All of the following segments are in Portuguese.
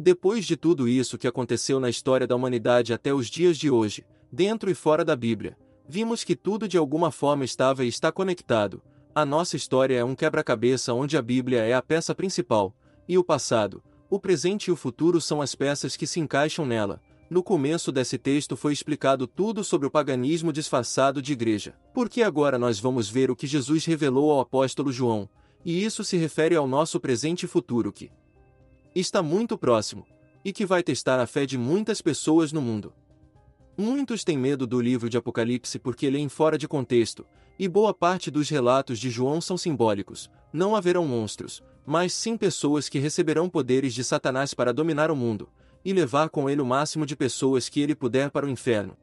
Depois de tudo isso que aconteceu na história da humanidade até os dias de hoje, dentro e fora da Bíblia, vimos que tudo de alguma forma estava e está conectado. A nossa história é um quebra-cabeça onde a Bíblia é a peça principal, e o passado, o presente e o futuro são as peças que se encaixam nela. No começo desse texto foi explicado tudo sobre o paganismo disfarçado de igreja. Porque agora nós vamos ver o que Jesus revelou ao apóstolo João, e isso se refere ao nosso presente e futuro que está muito próximo, e que vai testar a fé de muitas pessoas no mundo. Muitos têm medo do livro de Apocalipse porque leem fora de contexto, e boa parte dos relatos de João são simbólicos. Não haverão monstros, mas sim pessoas que receberão poderes de Satanás para dominar o mundo, e levar com ele o máximo de pessoas que ele puder para o inferno.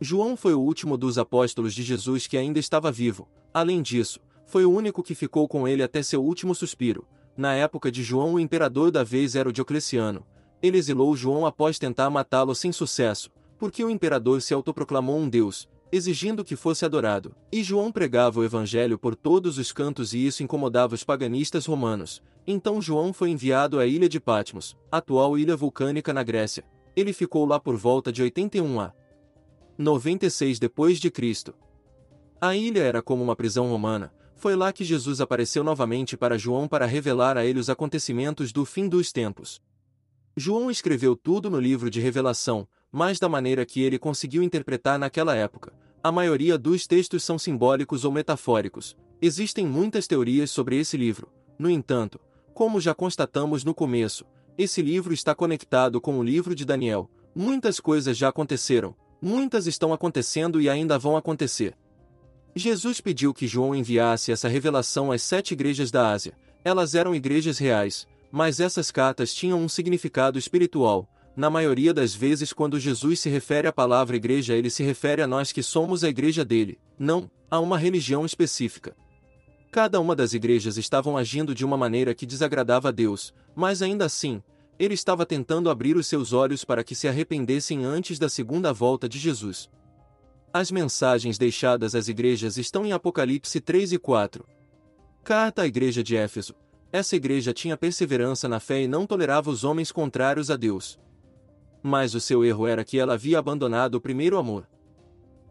João foi o último dos apóstolos de Jesus que ainda estava vivo, além disso, foi o único que ficou com ele até seu último suspiro, na época de João, o imperador da vez era o Diocleciano. Ele exilou João após tentar matá-lo sem sucesso, porque o imperador se autoproclamou um deus, exigindo que fosse adorado. E João pregava o evangelho por todos os cantos e isso incomodava os paganistas romanos. Então João foi enviado à ilha de Patmos, atual ilha vulcânica na Grécia. Ele ficou lá por volta de 81 a 96 depois de Cristo. A ilha era como uma prisão romana, foi lá que Jesus apareceu novamente para João para revelar a ele os acontecimentos do fim dos tempos. João escreveu tudo no livro de Revelação, mas da maneira que ele conseguiu interpretar naquela época. A maioria dos textos são simbólicos ou metafóricos. Existem muitas teorias sobre esse livro. No entanto, como já constatamos no começo, esse livro está conectado com o livro de Daniel. Muitas coisas já aconteceram, muitas estão acontecendo e ainda vão acontecer. Jesus pediu que João enviasse essa revelação às sete igrejas da Ásia. Elas eram igrejas reais, mas essas cartas tinham um significado espiritual. Na maioria das vezes, quando Jesus se refere à palavra igreja, ele se refere a nós que somos a igreja dele, não a uma religião específica. Cada uma das igrejas estavam agindo de uma maneira que desagradava a Deus, mas ainda assim, ele estava tentando abrir os seus olhos para que se arrependessem antes da segunda volta de Jesus. As mensagens deixadas às igrejas estão em Apocalipse 3 e 4. Carta à igreja de Éfeso. Essa igreja tinha perseverança na fé e não tolerava os homens contrários a Deus. Mas o seu erro era que ela havia abandonado o primeiro amor.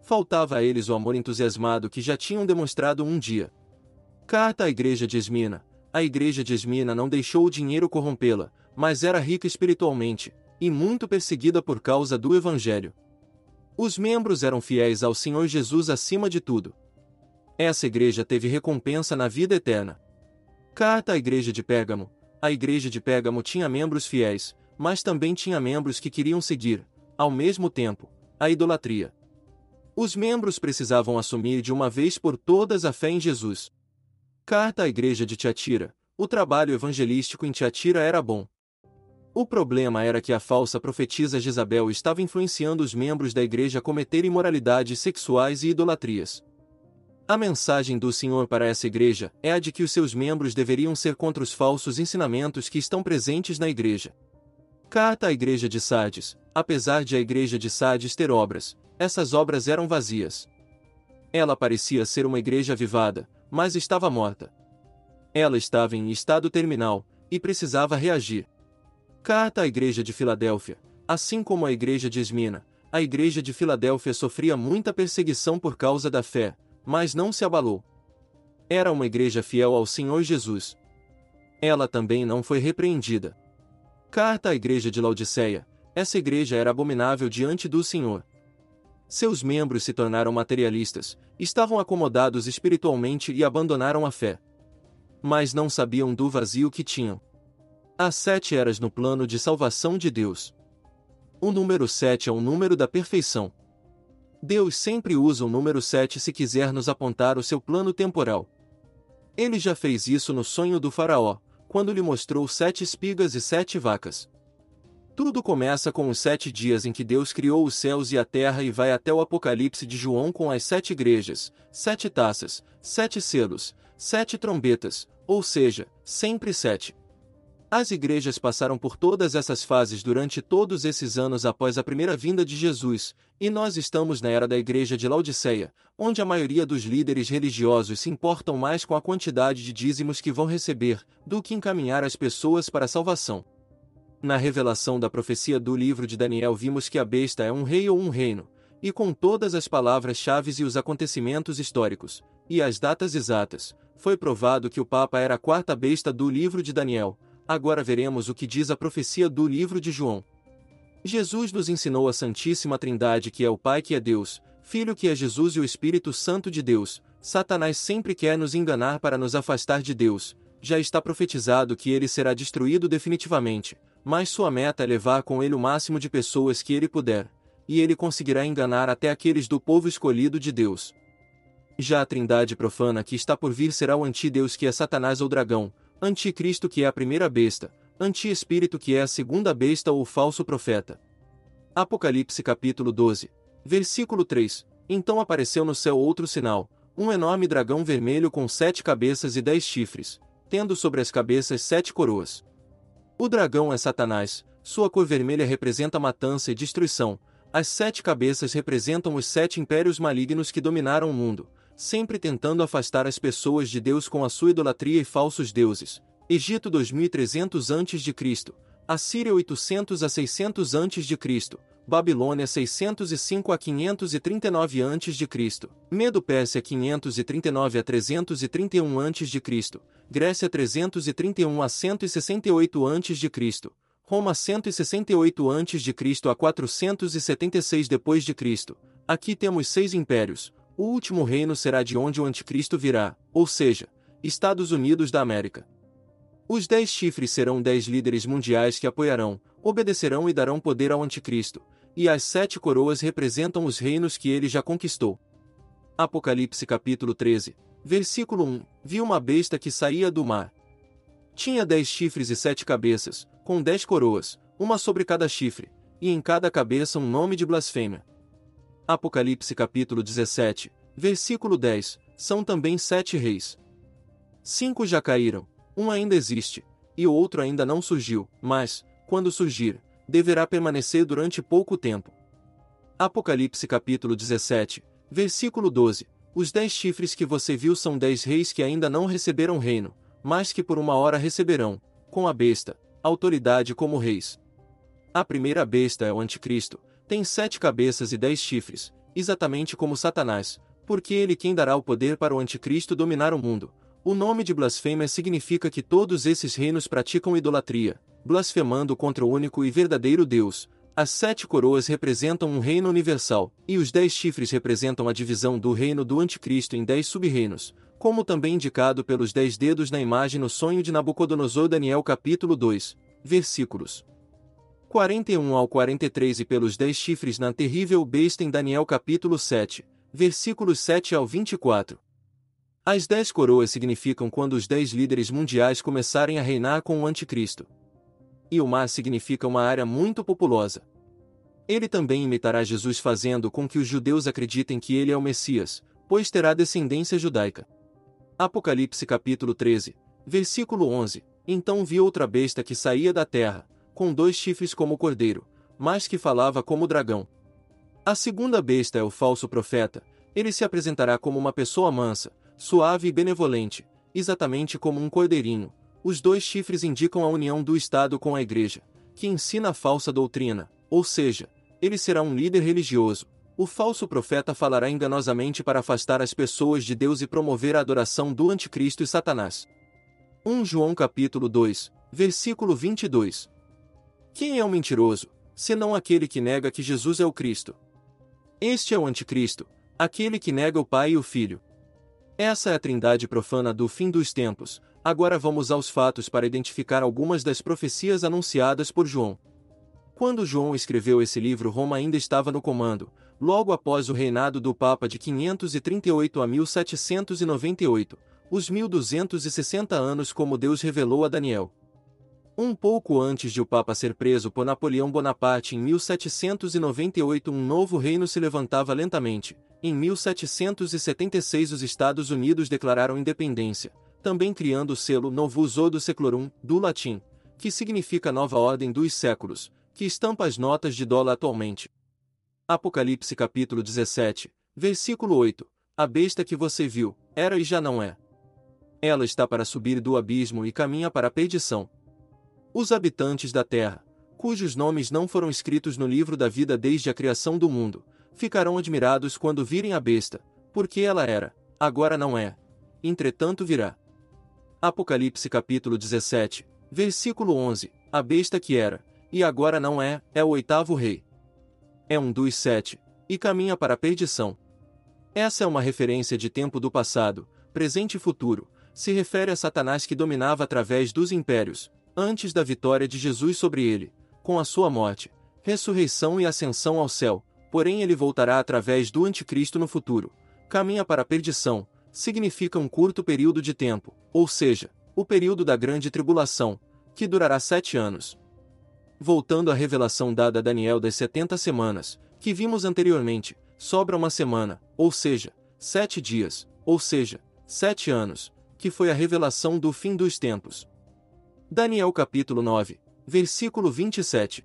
Faltava a eles o amor entusiasmado que já tinham demonstrado um dia. Carta à igreja de Esmina. A igreja de Esmina não deixou o dinheiro corrompê-la, mas era rica espiritualmente, e muito perseguida por causa do Evangelho. Os membros eram fiéis ao Senhor Jesus acima de tudo. Essa igreja teve recompensa na vida eterna. Carta à igreja de Pérgamo. A igreja de Pérgamo tinha membros fiéis, mas também tinha membros que queriam seguir, ao mesmo tempo, a idolatria. Os membros precisavam assumir de uma vez por todas a fé em Jesus. Carta à igreja de Tiatira. O trabalho evangelístico em Tiatira era bom, o problema era que a falsa profetisa Jezabel estava influenciando os membros da igreja a cometer imoralidades sexuais e idolatrias. A mensagem do Senhor para essa igreja é a de que os seus membros deveriam ser contra os falsos ensinamentos que estão presentes na igreja. Carta à igreja de Sardes. Apesar de a igreja de Sardes ter obras, essas obras eram vazias. Ela parecia ser uma igreja avivada, mas estava morta. Ela estava em estado terminal e precisava reagir. Carta à Igreja de Filadélfia. Assim como a Igreja de Esmina, a Igreja de Filadélfia sofria muita perseguição por causa da fé, mas não se abalou. Era uma igreja fiel ao Senhor Jesus. Ela também não foi repreendida. Carta à Igreja de Laodiceia. Essa igreja era abominável diante do Senhor. Seus membros se tornaram materialistas, estavam acomodados espiritualmente e abandonaram a fé. Mas não sabiam do vazio que tinham. As sete eras no plano de salvação de Deus. O número sete é o número da perfeição. Deus sempre usa o número sete se quiser nos apontar o seu plano temporal. Ele já fez isso no sonho do Faraó, quando lhe mostrou sete espigas e sete vacas. Tudo começa com os sete dias em que Deus criou os céus e a terra e vai até o Apocalipse de João com as sete igrejas, sete taças, sete selos, sete trombetas, ou seja, sempre sete. As igrejas passaram por todas essas fases durante todos esses anos após a primeira vinda de Jesus, e nós estamos na era da igreja de Laodiceia, onde a maioria dos líderes religiosos se importam mais com a quantidade de dízimos que vão receber do que encaminhar as pessoas para a salvação. Na revelação da profecia do livro de Daniel vimos que a besta é um rei ou um reino, e com todas as palavras-chave e os acontecimentos históricos, e as datas exatas, foi provado que o Papa era a quarta besta do livro de Daniel. Agora veremos o que diz a profecia do livro de João. Jesus nos ensinou a Santíssima Trindade que é o Pai que é Deus, Filho que é Jesus e o Espírito Santo de Deus. Satanás sempre quer nos enganar para nos afastar de Deus. Já está profetizado que ele será destruído definitivamente, mas sua meta é levar com ele o máximo de pessoas que ele puder e ele conseguirá enganar até aqueles do povo escolhido de Deus. Já a trindade profana que está por vir será o antideus que é Satanás ou dragão, anticristo que é a primeira besta, anti-espírito que é a segunda besta ou falso profeta. Apocalipse capítulo 12, versículo 3. Então apareceu no céu outro sinal, um enorme dragão vermelho com sete cabeças e dez chifres, tendo sobre as cabeças sete coroas. O dragão é Satanás, sua cor vermelha representa matança e destruição, as sete cabeças representam os sete impérios malignos que dominaram o mundo, sempre tentando afastar as pessoas de Deus com a sua idolatria e falsos deuses. Egito 2300 a.C., Assíria 800 a 600 a.C., Babilônia 605 a 539 a.C., Medo-Pérsia 539 a 331 a.C., Grécia 331 a 168 a.C., Roma 168 a.C. a 476 d.C. Aqui temos seis impérios. O último reino será de onde o anticristo virá, ou seja, Estados Unidos da América. Os dez chifres serão dez líderes mundiais que apoiarão, obedecerão e darão poder ao anticristo, e as sete coroas representam os reinos que ele já conquistou. Apocalipse capítulo 13, versículo 1 Vi uma besta que saía do mar. Tinha dez chifres e sete cabeças, com dez coroas, uma sobre cada chifre, e em cada cabeça um nome de blasfêmia. Apocalipse capítulo 17, versículo 10, são também sete reis. Cinco já caíram, um ainda existe, e o outro ainda não surgiu, mas, quando surgir, deverá permanecer durante pouco tempo. Apocalipse capítulo 17, versículo 12, os dez chifres que você viu são dez reis que ainda não receberam reino, mas que por uma hora receberão, com a besta, autoridade como reis. A primeira besta é o anticristo, tem sete cabeças e dez chifres, exatamente como Satanás, porque ele quem dará o poder para o anticristo dominar o mundo. O nome de blasfêmia significa que todos esses reinos praticam idolatria, blasfemando contra o único e verdadeiro Deus. As sete coroas representam um reino universal, e os dez chifres representam a divisão do reino do anticristo em dez sub-reinos, como também indicado pelos dez dedos na imagem no sonho de Nabucodonosor Daniel capítulo 2, versículos 41 ao 43 e pelos dez chifres na terrível besta em Daniel capítulo 7, versículos 7 ao 24. As dez coroas significam quando os dez líderes mundiais começarem a reinar com o anticristo. E o mar significa uma área muito populosa. Ele também imitará Jesus fazendo com que os judeus acreditem que ele é o Messias, pois terá descendência judaica. Apocalipse capítulo 13, versículo 11. Então vi outra besta que saía da terra, com dois chifres como cordeiro, mas que falava como dragão. A segunda besta é o falso profeta, ele se apresentará como uma pessoa mansa, suave e benevolente, exatamente como um cordeirinho. Os dois chifres indicam a união do Estado com a Igreja, que ensina a falsa doutrina, ou seja, ele será um líder religioso, o falso profeta falará enganosamente para afastar as pessoas de Deus e promover a adoração do anticristo e Satanás. 1 João capítulo 2, versículo 22. Quem é o mentiroso, senão aquele que nega que Jesus é o Cristo? Este é o anticristo, aquele que nega o Pai e o Filho. Essa é a trindade profana do fim dos tempos. Agora vamos aos fatos para identificar algumas das profecias anunciadas por João. Quando João escreveu esse livro, Roma ainda estava no comando, logo após o reinado do Papa de 538 a 1798, os 1260 anos como Deus revelou a Daniel. Um pouco antes de o Papa ser preso por Napoleão Bonaparte em 1798, um novo reino se levantava lentamente. Em 1776, os Estados Unidos declararam independência, também criando o selo Novus Ordo Seclorum, do latim, que significa nova ordem dos séculos, que estampa as notas de dólar atualmente. Apocalipse capítulo 17, versículo 8. A besta que você viu, era e já não é. Ela está para subir do abismo e caminha para a perdição. Os habitantes da terra, cujos nomes não foram escritos no livro da vida desde a criação do mundo, ficarão admirados quando virem a besta, porque ela era, agora não é, entretanto virá. Apocalipse capítulo 17, versículo 11, a besta que era, e agora não é, é o oitavo rei. É um dos sete, e caminha para a perdição. Essa é uma referência de tempo do passado, presente e futuro, se refere a Satanás que dominava através dos impérios, antes da vitória de Jesus sobre ele, com a sua morte, ressurreição e ascensão ao céu, porém ele voltará através do anticristo no futuro. Caminha para a perdição, significa um curto período de tempo, ou seja, o período da grande tribulação, que durará sete anos. Voltando à revelação dada a Daniel das setenta semanas, que vimos anteriormente, sobra uma semana, ou seja, sete dias, ou seja, sete anos, que foi a revelação do fim dos tempos. Daniel capítulo 9, versículo 27.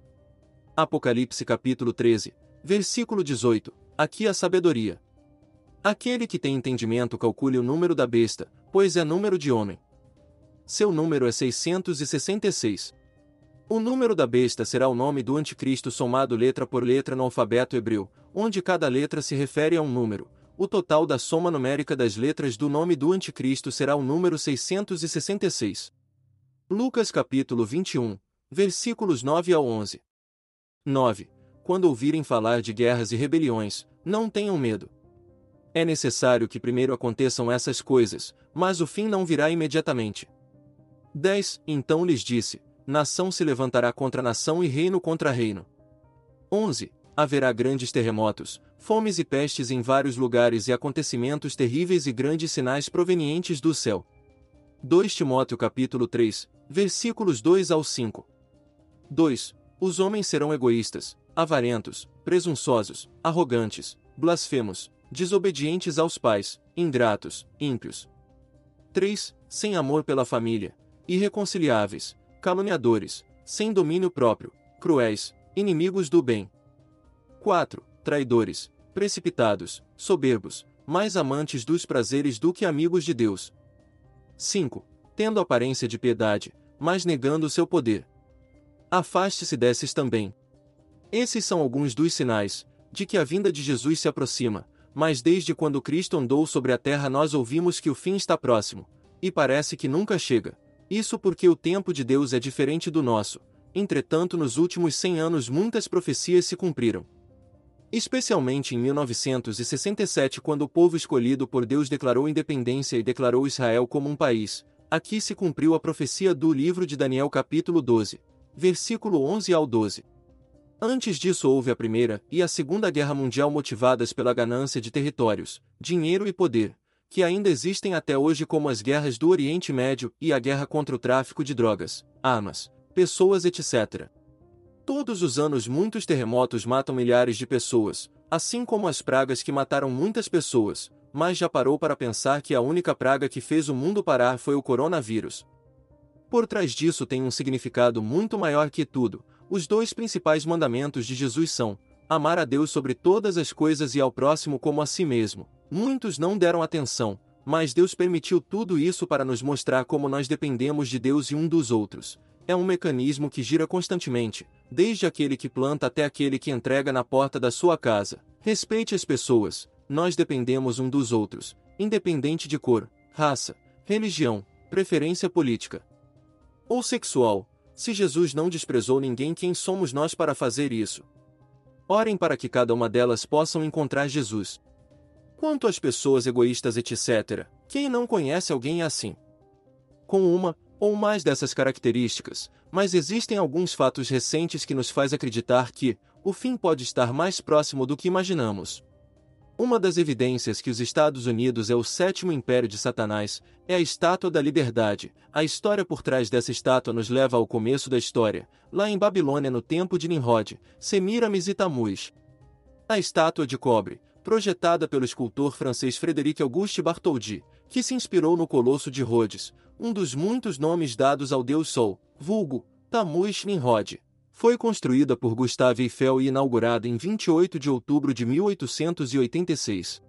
Apocalipse capítulo 13, versículo 18. Aqui a sabedoria. Aquele que tem entendimento calcule o número da besta, pois é número de homem. Seu número é 666. O número da besta será o nome do anticristo somado letra por letra no alfabeto hebreu, onde cada letra se refere a um número. O total da soma numérica das letras do nome do anticristo será o número 666. Lucas capítulo 21, versículos 9 ao 11. 9. Quando ouvirem falar de guerras e rebeliões, não tenham medo. É necessário que primeiro aconteçam essas coisas, mas o fim não virá imediatamente. 10. Então lhes disse: nação se levantará contra nação e reino contra reino. 11. Haverá grandes terremotos, fomes e pestes em vários lugares e acontecimentos terríveis e grandes sinais provenientes do céu. 2 Timóteo capítulo 3, versículos 2 ao 5. 2. Os homens serão egoístas, avarentos, presunçosos, arrogantes, blasfemos, desobedientes aos pais, ingratos, ímpios. 3. Sem amor pela família, irreconciliáveis, caluniadores, sem domínio próprio, cruéis, inimigos do bem. 4. Traidores, precipitados, soberbos, mais amantes dos prazeres do que amigos de Deus. 5. Tendo aparência de piedade, mas negando seu poder. Afaste-se desses também. Esses são alguns dos sinais de que a vinda de Jesus se aproxima, mas desde quando Cristo andou sobre a terra nós ouvimos que o fim está próximo, e parece que nunca chega. Isso porque o tempo de Deus é diferente do nosso. Entretanto, nos últimos 100 anos muitas profecias se cumpriram. Especialmente em 1967, quando o povo escolhido por Deus declarou independência e declarou Israel como um país, aqui se cumpriu a profecia do livro de Daniel, capítulo 12, versículo 11 ao 12. Antes disso houve a Primeira e a Segunda Guerra Mundial motivadas pela ganância de territórios, dinheiro e poder, que ainda existem até hoje como as guerras do Oriente Médio e a guerra contra o tráfico de drogas, armas, pessoas etc. Todos os anos muitos terremotos matam milhares de pessoas, assim como as pragas que mataram muitas pessoas, mas já parou para pensar que a única praga que fez o mundo parar foi o coronavírus. Por trás disso tem um significado muito maior que tudo. Os dois principais mandamentos de Jesus são: amar a Deus sobre todas as coisas e ao próximo como a si mesmo. Muitos não deram atenção, mas Deus permitiu tudo isso para nos mostrar como nós dependemos de Deus e um dos outros. É um mecanismo que gira constantemente, desde aquele que planta até aquele que entrega na porta da sua casa. Respeite as pessoas, nós dependemos um dos outros, independente de cor, raça, religião, preferência política ou sexual. Se Jesus não desprezou ninguém, quem somos nós para fazer isso? Orem para que cada uma delas possam encontrar Jesus. Quanto às pessoas egoístas, etc., quem não conhece alguém assim? Com uma ou mais dessas características, mas existem alguns fatos recentes que nos faz acreditar que o fim pode estar mais próximo do que imaginamos. Uma das evidências que os Estados Unidos é o sétimo império de Satanás é a Estátua da Liberdade. A história por trás dessa estátua nos leva ao começo da história, lá em Babilônia no tempo de Nimrod, Semiramis e Tamuz. A estátua de cobre, projetada pelo escultor francês Frédéric Auguste Bartholdi, que se inspirou no Colosso de Rhodes, um dos muitos nomes dados ao deus Sol, vulgo, Tammuz Nimrod. Foi construída por Gustave Eiffel e inaugurada em 28 de outubro de 1886.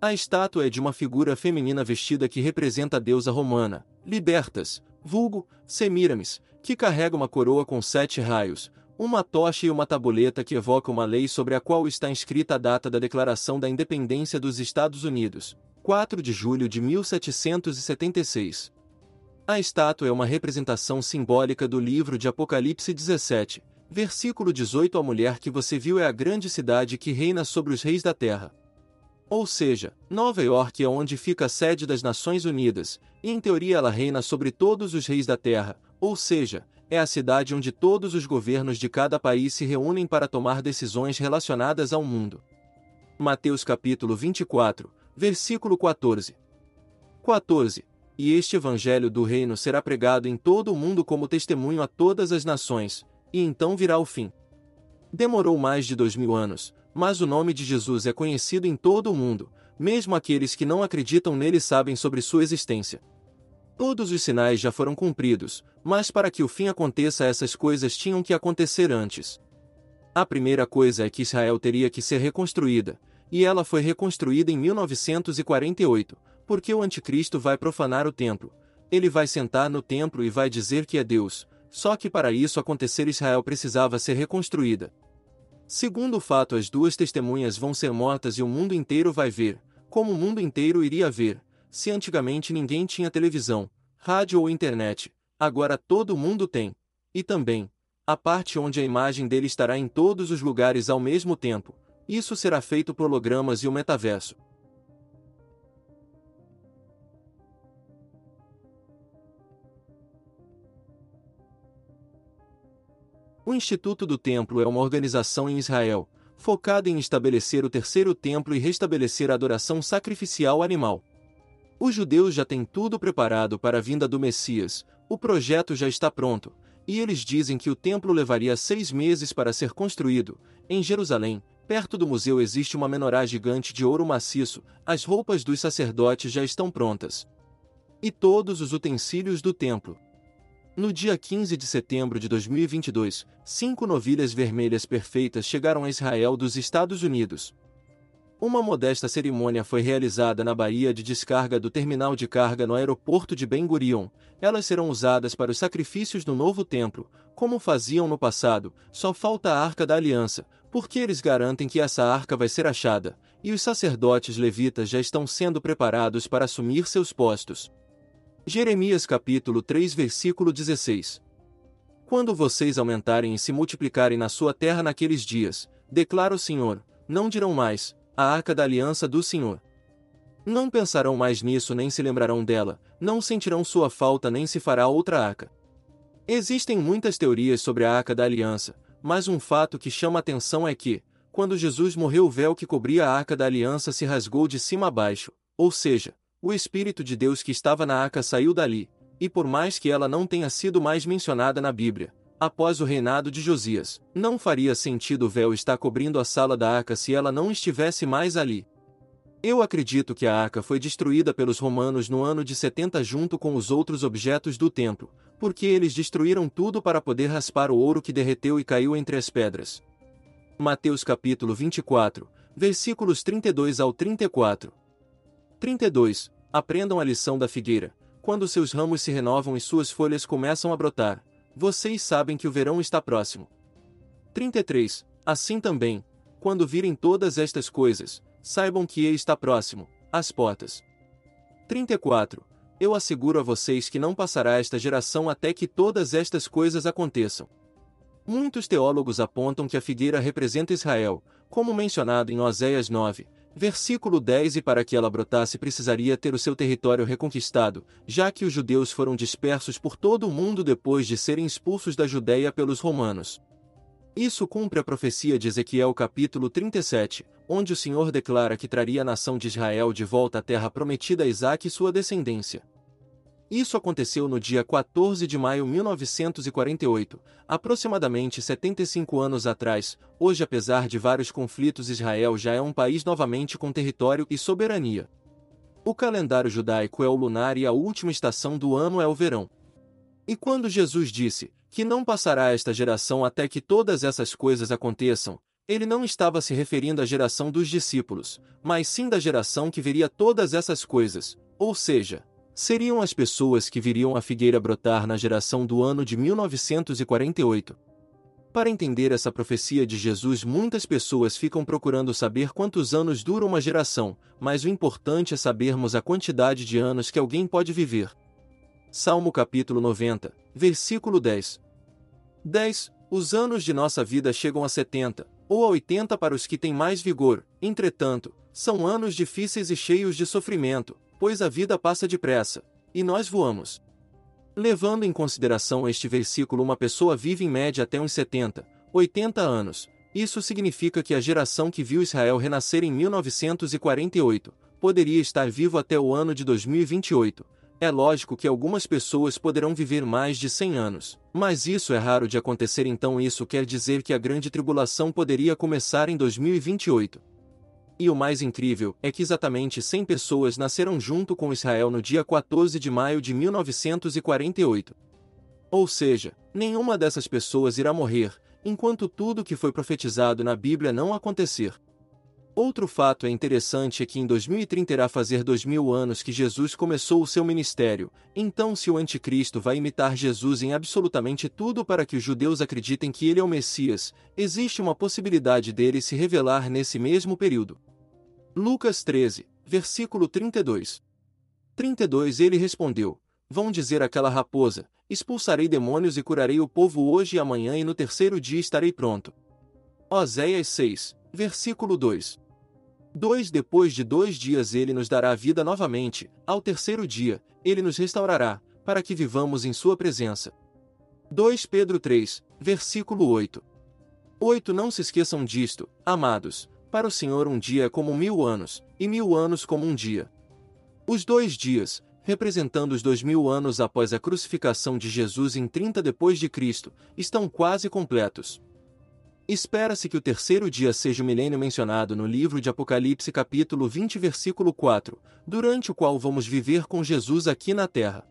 A estátua é de uma figura feminina vestida que representa a deusa romana, Libertas, vulgo, Semiramis, que carrega uma coroa com sete raios, uma tocha e uma tabuleta que evoca uma lei sobre a qual está inscrita a data da Declaração da Independência dos Estados Unidos, 4 de julho de 1776. A estátua é uma representação simbólica do livro de Apocalipse 17, versículo 18. A mulher que você viu é a grande cidade que reina sobre os reis da terra. Ou seja, Nova York é onde fica a sede das Nações Unidas, e em teoria ela reina sobre todos os reis da terra, ou seja, é a cidade onde todos os governos de cada país se reúnem para tomar decisões relacionadas ao mundo. Mateus capítulo 24, versículo 14. 14 e este evangelho do reino será pregado em todo o mundo como testemunho a todas as nações, e então virá o fim. Demorou mais de dois mil anos, mas o nome de Jesus é conhecido em todo o mundo, mesmo aqueles que não acreditam nele sabem sobre sua existência. Todos os sinais já foram cumpridos, mas para que o fim aconteça essas coisas tinham que acontecer antes. A primeira coisa é que Israel teria que ser reconstruída, e ela foi reconstruída em 1948, porque o anticristo vai profanar o templo. Ele vai sentar no templo e vai dizer que é Deus, só que para isso acontecer Israel precisava ser reconstruída. Segundo o fato, as duas testemunhas vão ser mortas e o mundo inteiro vai ver, como o mundo inteiro iria ver, se antigamente ninguém tinha televisão, rádio ou internet, agora todo mundo tem. E também, a parte onde a imagem dele estará em todos os lugares ao mesmo tempo. Isso será feito por hologramas e o metaverso. O Instituto do Templo é uma organização em Israel, focada em estabelecer o terceiro templo e restabelecer a adoração sacrificial animal. Os judeus já têm tudo preparado para a vinda do Messias, o projeto já está pronto, e eles dizem que o templo levaria seis meses para ser construído. Em Jerusalém, perto do museu existe uma menorá gigante de ouro maciço, as roupas dos sacerdotes já estão prontas. E todos os utensílios do templo. No dia 15 de setembro de 2022, cinco novilhas vermelhas perfeitas chegaram a Israel dos Estados Unidos. Uma modesta cerimônia foi realizada na baía de descarga do terminal de carga no aeroporto de Ben Gurion. Elas serão usadas para os sacrifícios no novo templo, como faziam no passado. Só falta a Arca da Aliança, porque eles garantem que essa arca vai ser achada, e os sacerdotes levitas já estão sendo preparados para assumir seus postos. Jeremias capítulo 3 versículo 16 Quando vocês aumentarem e se multiplicarem na sua terra naqueles dias, declara o Senhor, não dirão mais, a arca da aliança do Senhor. Não pensarão mais nisso nem se lembrarão dela, não sentirão sua falta nem se fará outra arca. Existem muitas teorias sobre a arca da aliança, mas um fato que chama atenção é que, quando Jesus morreu o véu que cobria a arca da aliança se rasgou de cima a baixo, ou seja, o Espírito de Deus que estava na arca saiu dali, e por mais que ela não tenha sido mais mencionada na Bíblia, após o reinado de Josias, não faria sentido o véu estar cobrindo a sala da arca se ela não estivesse mais ali. Eu acredito que a arca foi destruída pelos romanos no ano de 70 junto com os outros objetos do templo, porque eles destruíram tudo para poder raspar o ouro que derreteu e caiu entre as pedras. Mateus capítulo 24, versículos 32 ao 34. 32. Aprendam a lição da figueira. Quando seus ramos se renovam e suas folhas começam a brotar, vocês sabem que o verão está próximo. 33. Assim também, quando virem todas estas coisas, saibam que ele está próximo, às portas. 34. Eu asseguro a vocês que não passará esta geração até que todas estas coisas aconteçam. Muitos teólogos apontam que a figueira representa Israel, como mencionado em Oséias 9, Versículo 10 E para que ela brotasse precisaria ter o seu território reconquistado, já que os judeus foram dispersos por todo o mundo depois de serem expulsos da Judéia pelos romanos. Isso cumpre a profecia de Ezequiel capítulo 37, onde o Senhor declara que traria a nação de Israel de volta à terra prometida a Isaac e sua descendência. Isso aconteceu no dia 14 de maio de 1948, aproximadamente 75 anos atrás. Hoje, apesar de vários conflitos, Israel já é um país novamente com território e soberania. O calendário judaico é o lunar e a última estação do ano é o verão. E quando Jesus disse que não passará esta geração até que todas essas coisas aconteçam, ele não estava se referindo à geração dos discípulos, mas sim da geração que veria todas essas coisas, ou seja, seriam as pessoas que viriam a figueira brotar na geração do ano de 1948. Para entender essa profecia de Jesus, muitas pessoas ficam procurando saber quantos anos dura uma geração, mas o importante é sabermos a quantidade de anos que alguém pode viver. Salmo capítulo 90, versículo 10. 10. Os anos de nossa vida chegam a 70, ou a 80 para os que têm mais vigor, entretanto, são anos difíceis e cheios de sofrimento, pois a vida passa depressa, e nós voamos. Levando em consideração este versículo, uma pessoa vive em média até uns 70, 80 anos. Isso significa que a geração que viu Israel renascer em 1948 poderia estar vivo até o ano de 2028. É lógico que algumas pessoas poderão viver mais de 100 anos, mas isso é raro de acontecer, então isso quer dizer que a grande tribulação poderia começar em 2028. E o mais incrível é que exatamente 100 pessoas nasceram junto com Israel no dia 14 de maio de 1948. Ou seja, nenhuma dessas pessoas irá morrer, enquanto tudo que foi profetizado na Bíblia não acontecer. Outro fato é interessante é que em 2030 irá fazer dois mil anos que Jesus começou o seu ministério, então se o anticristo vai imitar Jesus em absolutamente tudo para que os judeus acreditem que ele é o Messias, existe uma possibilidade dele se revelar nesse mesmo período. Lucas 13, versículo 32. 32 Ele respondeu: Vão dizer àquela raposa: Expulsarei demônios e curarei o povo hoje e amanhã, e no terceiro dia estarei pronto. Oséias 6, versículo 2. 2 Depois de dois dias ele nos dará vida novamente, ao terceiro dia, ele nos restaurará, para que vivamos em sua presença. 2 Pedro 3, versículo 8. 8 Não se esqueçam disto, amados, para o Senhor um dia é como mil anos, e mil anos como um dia. Os dois dias, representando os dois mil anos após a crucificação de Jesus em 30 depois de Cristo, estão quase completos. Espera-se que o terceiro dia seja o milênio mencionado no livro de Apocalipse capítulo 20 versículo 4, durante o qual vamos viver com Jesus aqui na terra.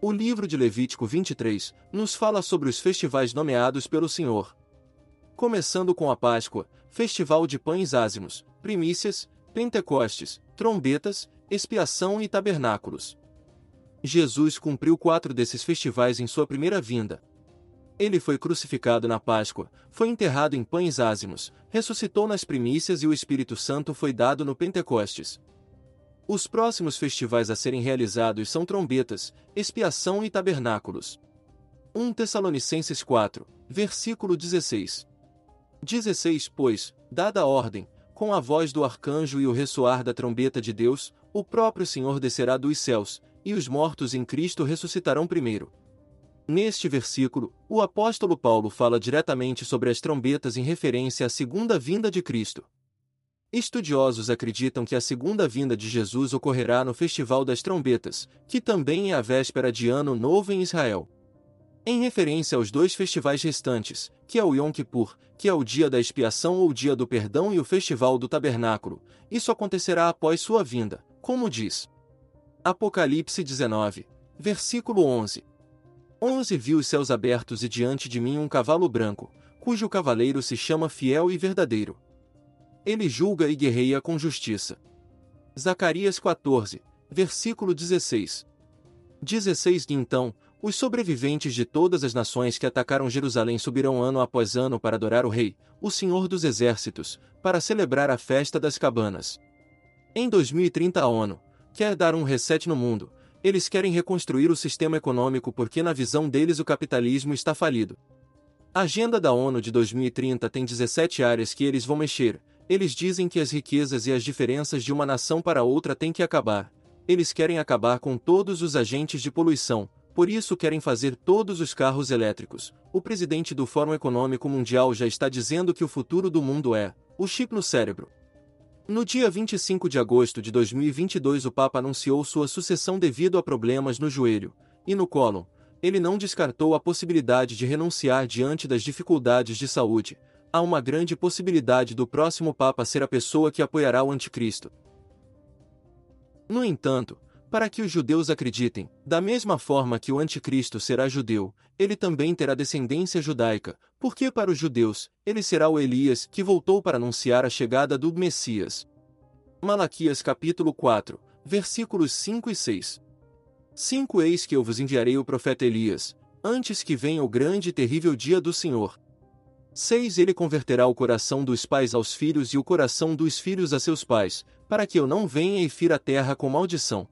O livro de Levítico 23 nos fala sobre os festivais nomeados pelo Senhor. Começando com a Páscoa, festival de pães ázimos, primícias, pentecostes, trombetas, expiação e tabernáculos. Jesus cumpriu quatro desses festivais em sua primeira vinda. Ele foi crucificado na Páscoa, foi enterrado em pães ázimos, ressuscitou nas primícias e o Espírito Santo foi dado no Pentecostes. Os próximos festivais a serem realizados são trombetas, expiação e tabernáculos. 1 Tessalonicenses 4, versículo 16. 16 Pois, dada a ordem, com a voz do arcanjo e o ressoar da trombeta de Deus, o próprio Senhor descerá dos céus, e os mortos em Cristo ressuscitarão primeiro. Neste versículo, o apóstolo Paulo fala diretamente sobre as trombetas em referência à segunda vinda de Cristo. Estudiosos acreditam que a segunda vinda de Jesus ocorrerá no Festival das Trombetas, que também é a véspera de Ano Novo em Israel. Em referência aos dois festivais restantes, que é o Yom Kippur, que é o dia da expiação ou dia do perdão e o festival do tabernáculo, isso acontecerá após sua vinda, como diz Apocalipse 19, versículo 11. 11 Viu os céus abertos e diante de mim um cavalo branco, cujo cavaleiro se chama Fiel e Verdadeiro. Ele julga e guerreia com justiça. Zacarias 14, versículo 16. 16 Então, os sobreviventes de todas as nações que atacaram Jerusalém subirão ano após ano para adorar o Rei, o Senhor dos Exércitos, para celebrar a festa das cabanas. Em 2030 a ONU quer dar um reset no mundo. Eles querem reconstruir o sistema econômico porque na visão deles o capitalismo está falido. A agenda da ONU de 2030 tem 17 áreas que eles vão mexer. Eles dizem que as riquezas e as diferenças de uma nação para outra têm que acabar. Eles querem acabar com todos os agentes de poluição, por isso querem fazer todos os carros elétricos. O presidente do Fórum Econômico Mundial já está dizendo que o futuro do mundo é o chip no cérebro. No dia 25 de agosto de 2022, o Papa anunciou sua sucessão devido a problemas no joelho e no colo. Ele não descartou a possibilidade de renunciar diante das dificuldades de saúde. Há uma grande possibilidade do próximo Papa ser a pessoa que apoiará o Anticristo. No entanto, para que os judeus acreditem, da mesma forma que o anticristo será judeu, ele também terá descendência judaica, porque para os judeus, ele será o Elias que voltou para anunciar a chegada do Messias. Malaquias capítulo 4, versículos 5 e 6. 5 Eis que eu vos enviarei o profeta Elias, antes que venha o grande e terrível dia do Senhor. 6 Ele converterá o coração dos pais aos filhos e o coração dos filhos a seus pais, para que eu não venha e fira a terra com maldição.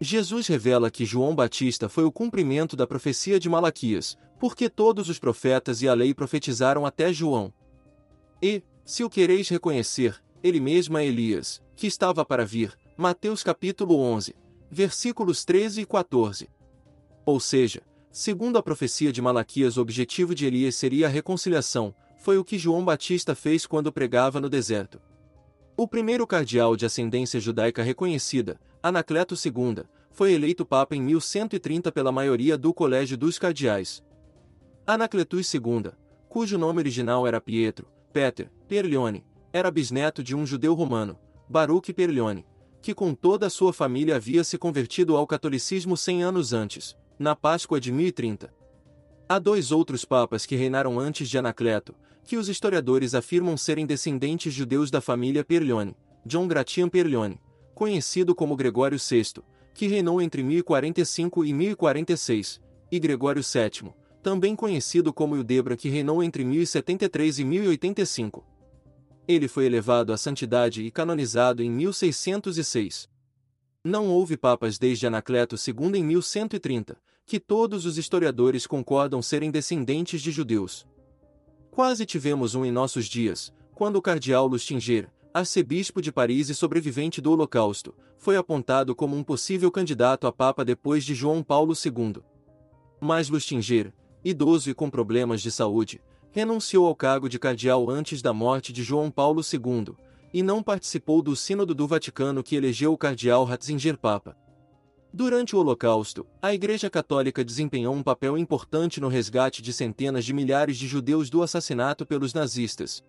Jesus revela que João Batista foi o cumprimento da profecia de Malaquias, porque todos os profetas e a lei profetizaram até João. E, se o quereis reconhecer, ele mesmo é Elias, que estava para vir, Mateus capítulo 11, versículos 13 e 14. Ou seja, segundo a profecia de Malaquias, o objetivo de Elias seria a reconciliação, foi o que João Batista fez quando pregava no deserto. O primeiro cardeal de ascendência judaica reconhecida, Anacleto II, foi eleito papa em 1130 pela maioria do Colégio dos Cardeais. Anacletus II, cujo nome original era Pietro, Peter, Perlione, era bisneto de um judeu romano, Baruch Perlione, que com toda a sua família havia se convertido ao catolicismo 100 anos antes, na Páscoa de 1030. Há dois outros papas que reinaram antes de Anacleto, que os historiadores afirmam serem descendentes judeus da família Perlione, John Gratian Perlione, conhecido como Gregório VI, que reinou entre 1045 e 1046, e Gregório VII, também conhecido como Eudebra que reinou entre 1073 e 1085. Ele foi elevado à santidade e canonizado em 1606. Não houve papas desde Anacleto II em 1130, que todos os historiadores concordam serem descendentes de judeus. Quase tivemos um em nossos dias, quando o cardeal Lustinger, arcebispo de Paris e sobrevivente do Holocausto, foi apontado como um possível candidato a papa depois de João Paulo II. Mas Lustinger, idoso e com problemas de saúde, renunciou ao cargo de cardeal antes da morte de João Paulo II, e não participou do Sínodo do Vaticano que elegeu o cardeal Ratzinger Papa. Durante o Holocausto, a Igreja Católica desempenhou um papel importante no resgate de centenas de milhares de judeus do assassinato pelos nazistas.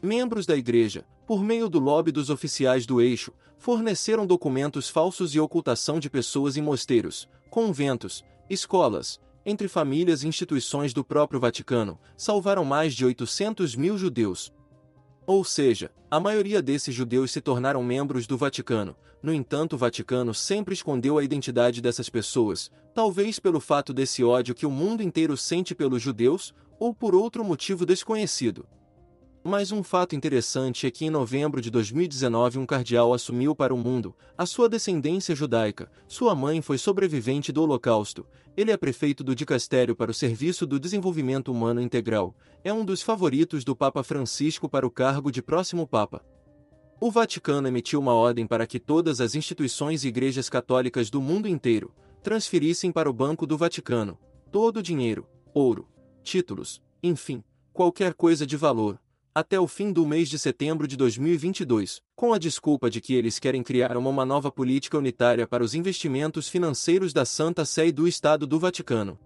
Membros da Igreja, por meio do lobby dos oficiais do eixo, forneceram documentos falsos e ocultação de pessoas em mosteiros, conventos, escolas, entre famílias e instituições do próprio Vaticano, salvaram mais de 800 mil judeus. Ou seja, a maioria desses judeus se tornaram membros do Vaticano, no entanto, o Vaticano sempre escondeu a identidade dessas pessoas, talvez pelo fato desse ódio que o mundo inteiro sente pelos judeus, ou por outro motivo desconhecido. Mas um fato interessante é que em novembro de 2019 um cardeal assumiu para o mundo a sua descendência judaica. Sua mãe foi sobrevivente do Holocausto. Ele é prefeito do Dicastério para o Serviço do Desenvolvimento Humano Integral. É um dos favoritos do Papa Francisco para o cargo de próximo Papa. O Vaticano emitiu uma ordem para que todas as instituições e igrejas católicas do mundo inteiro transferissem para o Banco do Vaticano todo o dinheiro, ouro, títulos, enfim, qualquer coisa de valor, até o fim do mês de setembro de 2022, com a desculpa de que eles querem criar uma nova política unitária para os investimentos financeiros da Santa Sé e do Estado do Vaticano.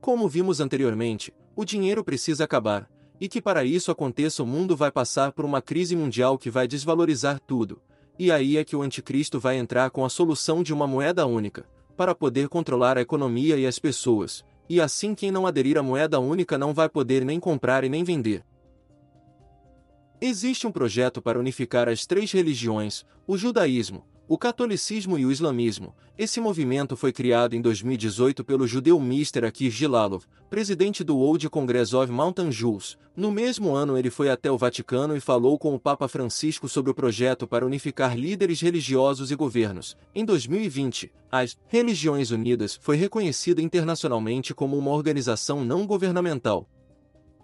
Como vimos anteriormente, o dinheiro precisa acabar, e que para isso aconteça o mundo vai passar por uma crise mundial que vai desvalorizar tudo, e aí é que o anticristo vai entrar com a solução de uma moeda única, para poder controlar a economia e as pessoas, e assim quem não aderir à moeda única não vai poder nem comprar e nem vender. Existe um projeto para unificar as três religiões, o judaísmo, o catolicismo e o islamismo. Esse movimento foi criado em 2018 pelo judeu Mr. Akir Gilalov, presidente do World Congress of Mountain Jews. No mesmo ano ele foi até o Vaticano e falou com o Papa Francisco sobre o projeto para unificar líderes religiosos e governos. Em 2020, as Religiões Unidas foi reconhecida internacionalmente como uma organização não governamental,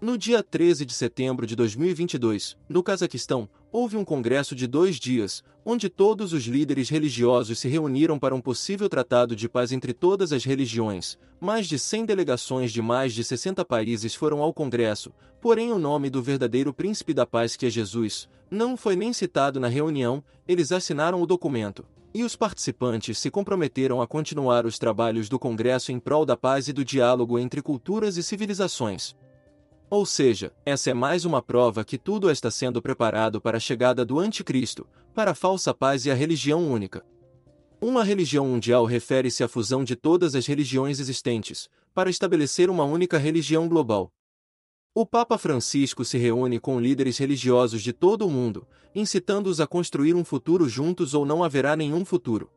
no dia 13 de setembro de 2022, no Cazaquistão, houve um congresso de dois dias, onde todos os líderes religiosos se reuniram para um possível tratado de paz entre todas as religiões. Mais de 100 delegações de mais de 60 países foram ao congresso, porém o nome do verdadeiro príncipe da paz que é Jesus, não foi nem citado na reunião, eles assinaram o documento. E os participantes se comprometeram a continuar os trabalhos do Congresso em prol da paz e do diálogo entre culturas e civilizações. Ou seja, essa é mais uma prova que tudo está sendo preparado para a chegada do Anticristo, para a falsa paz e a religião única. Uma religião mundial refere-se à fusão de todas as religiões existentes, para estabelecer uma única religião global. O Papa Francisco se reúne com líderes religiosos de todo o mundo, incitando-os a construir um futuro juntos ou não haverá nenhum futuro.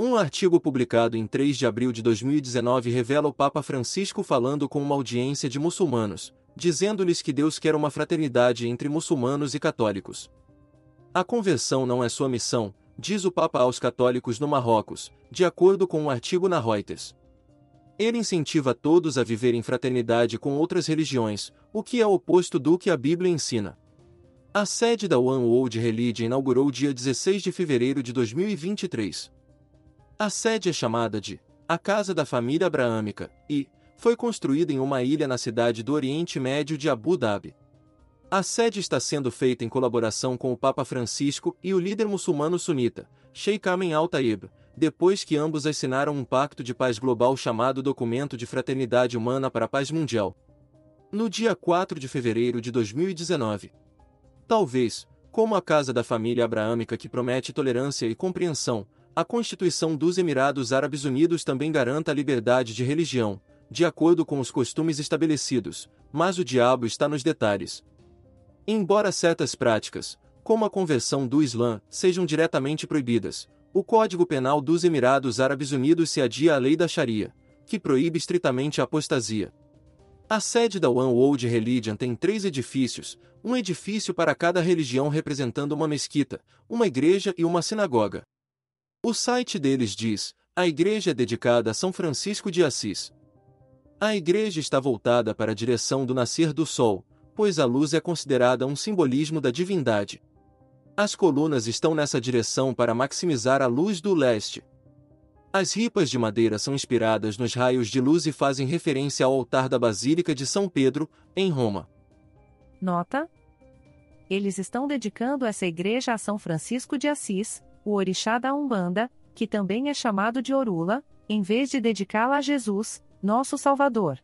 Um artigo publicado em 3 de abril de 2019 revela o Papa Francisco falando com uma audiência de muçulmanos, dizendo-lhes que Deus quer uma fraternidade entre muçulmanos e católicos. A conversão não é sua missão, diz o Papa aos católicos no Marrocos, de acordo com um artigo na Reuters. Ele incentiva todos a viver em fraternidade com outras religiões, o que é oposto do que a Bíblia ensina. A sede da One World Religion inaugurou dia 16 de fevereiro de 2023. A sede é chamada de a Casa da Família Abraâmica e foi construída em uma ilha na cidade do Oriente Médio de Abu Dhabi. A sede está sendo feita em colaboração com o Papa Francisco e o líder muçulmano sunita, Sheikh Amin al-Taib, depois que ambos assinaram um pacto de paz global chamado Documento de Fraternidade Humana para a Paz Mundial. No dia 4 de fevereiro de 2019. Talvez, como a Casa da Família Abraâmica que promete tolerância e compreensão, a Constituição dos Emirados Árabes Unidos também garanta a liberdade de religião, de acordo com os costumes estabelecidos, mas o diabo está nos detalhes. Embora certas práticas, como a conversão do Islã, sejam diretamente proibidas, o Código Penal dos Emirados Árabes Unidos se adia à lei da Sharia, que proíbe estritamente a apostasia. A sede da One World Religion tem três edifícios, um edifício para cada religião representando uma mesquita, uma igreja e uma sinagoga. O site deles diz: a igreja é dedicada a São Francisco de Assis. A igreja está voltada para a direção do nascer do sol, pois a luz é considerada um simbolismo da divindade. As colunas estão nessa direção para maximizar a luz do leste. As ripas de madeira são inspiradas nos raios de luz e fazem referência ao altar da Basílica de São Pedro, em Roma. Nota: Eles estão dedicando essa igreja a São Francisco de Assis, o orixá da Umbanda, que também é chamado de Orula, em vez de dedicá-la a Jesus, nosso Salvador.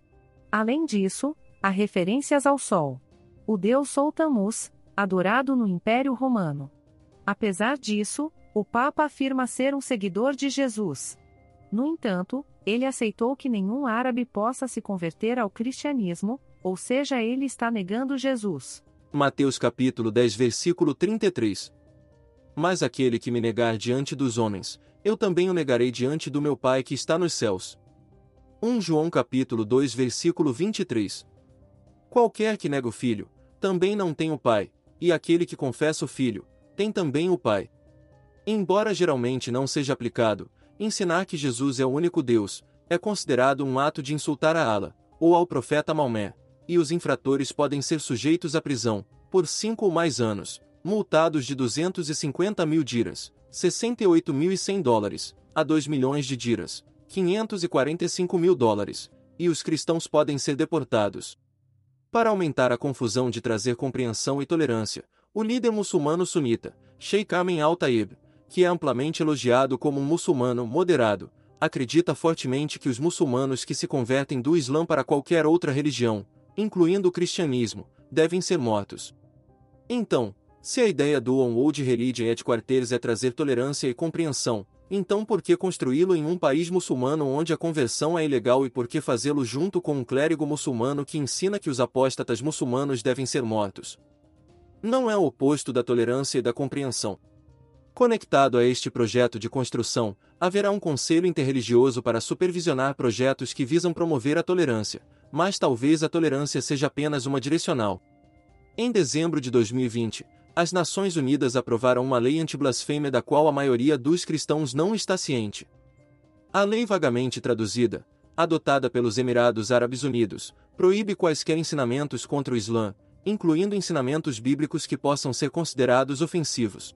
Além disso, há referências ao Sol. O deus Sol Tammuz, adorado no Império Romano. Apesar disso, o Papa afirma ser um seguidor de Jesus. No entanto, ele aceitou que nenhum árabe possa se converter ao cristianismo, ou seja, ele está negando Jesus. Mateus capítulo 10 versículo 33 Mas aquele que me negar diante dos homens, eu também o negarei diante do meu Pai que está nos céus. 1 João capítulo 2 versículo 23 Qualquer que nega o filho, também não tem o Pai, e aquele que confessa o Filho, tem também o Pai. Embora geralmente não seja aplicado, ensinar que Jesus é o único Deus, é considerado um ato de insultar a Allah, ou ao profeta Maomé, e os infratores podem ser sujeitos à prisão, por cinco ou mais anos, multados de 250 mil diras, 68.100 dólares, a 2 milhões de diras, 545 mil dólares, e os cristãos podem ser deportados. Para aumentar a confusão de trazer compreensão e tolerância, o líder muçulmano sunita, Sheikh Amin al-Taib, que é amplamente elogiado como um muçulmano moderado, acredita fortemente que os muçulmanos que se convertem do Islã para qualquer outra religião, incluindo o cristianismo, devem ser mortos. Então, se a ideia do On World Religion Headquarters é trazer tolerância e compreensão, então por que construí-lo em um país muçulmano onde a conversão é ilegal e por que fazê-lo junto com um clérigo muçulmano que ensina que os apóstatas muçulmanos devem ser mortos? Não é o oposto da tolerância e da compreensão. Conectado a este projeto de construção, haverá um conselho interreligioso para supervisionar projetos que visam promover a tolerância, mas talvez a tolerância seja apenas uma direcional. Em dezembro de 2020, as Nações Unidas aprovaram uma lei anti-blasfêmia da qual a maioria dos cristãos não está ciente. A lei vagamente traduzida, adotada pelos Emirados Árabes Unidos, proíbe quaisquer ensinamentos contra o Islã, incluindo ensinamentos bíblicos que possam ser considerados ofensivos.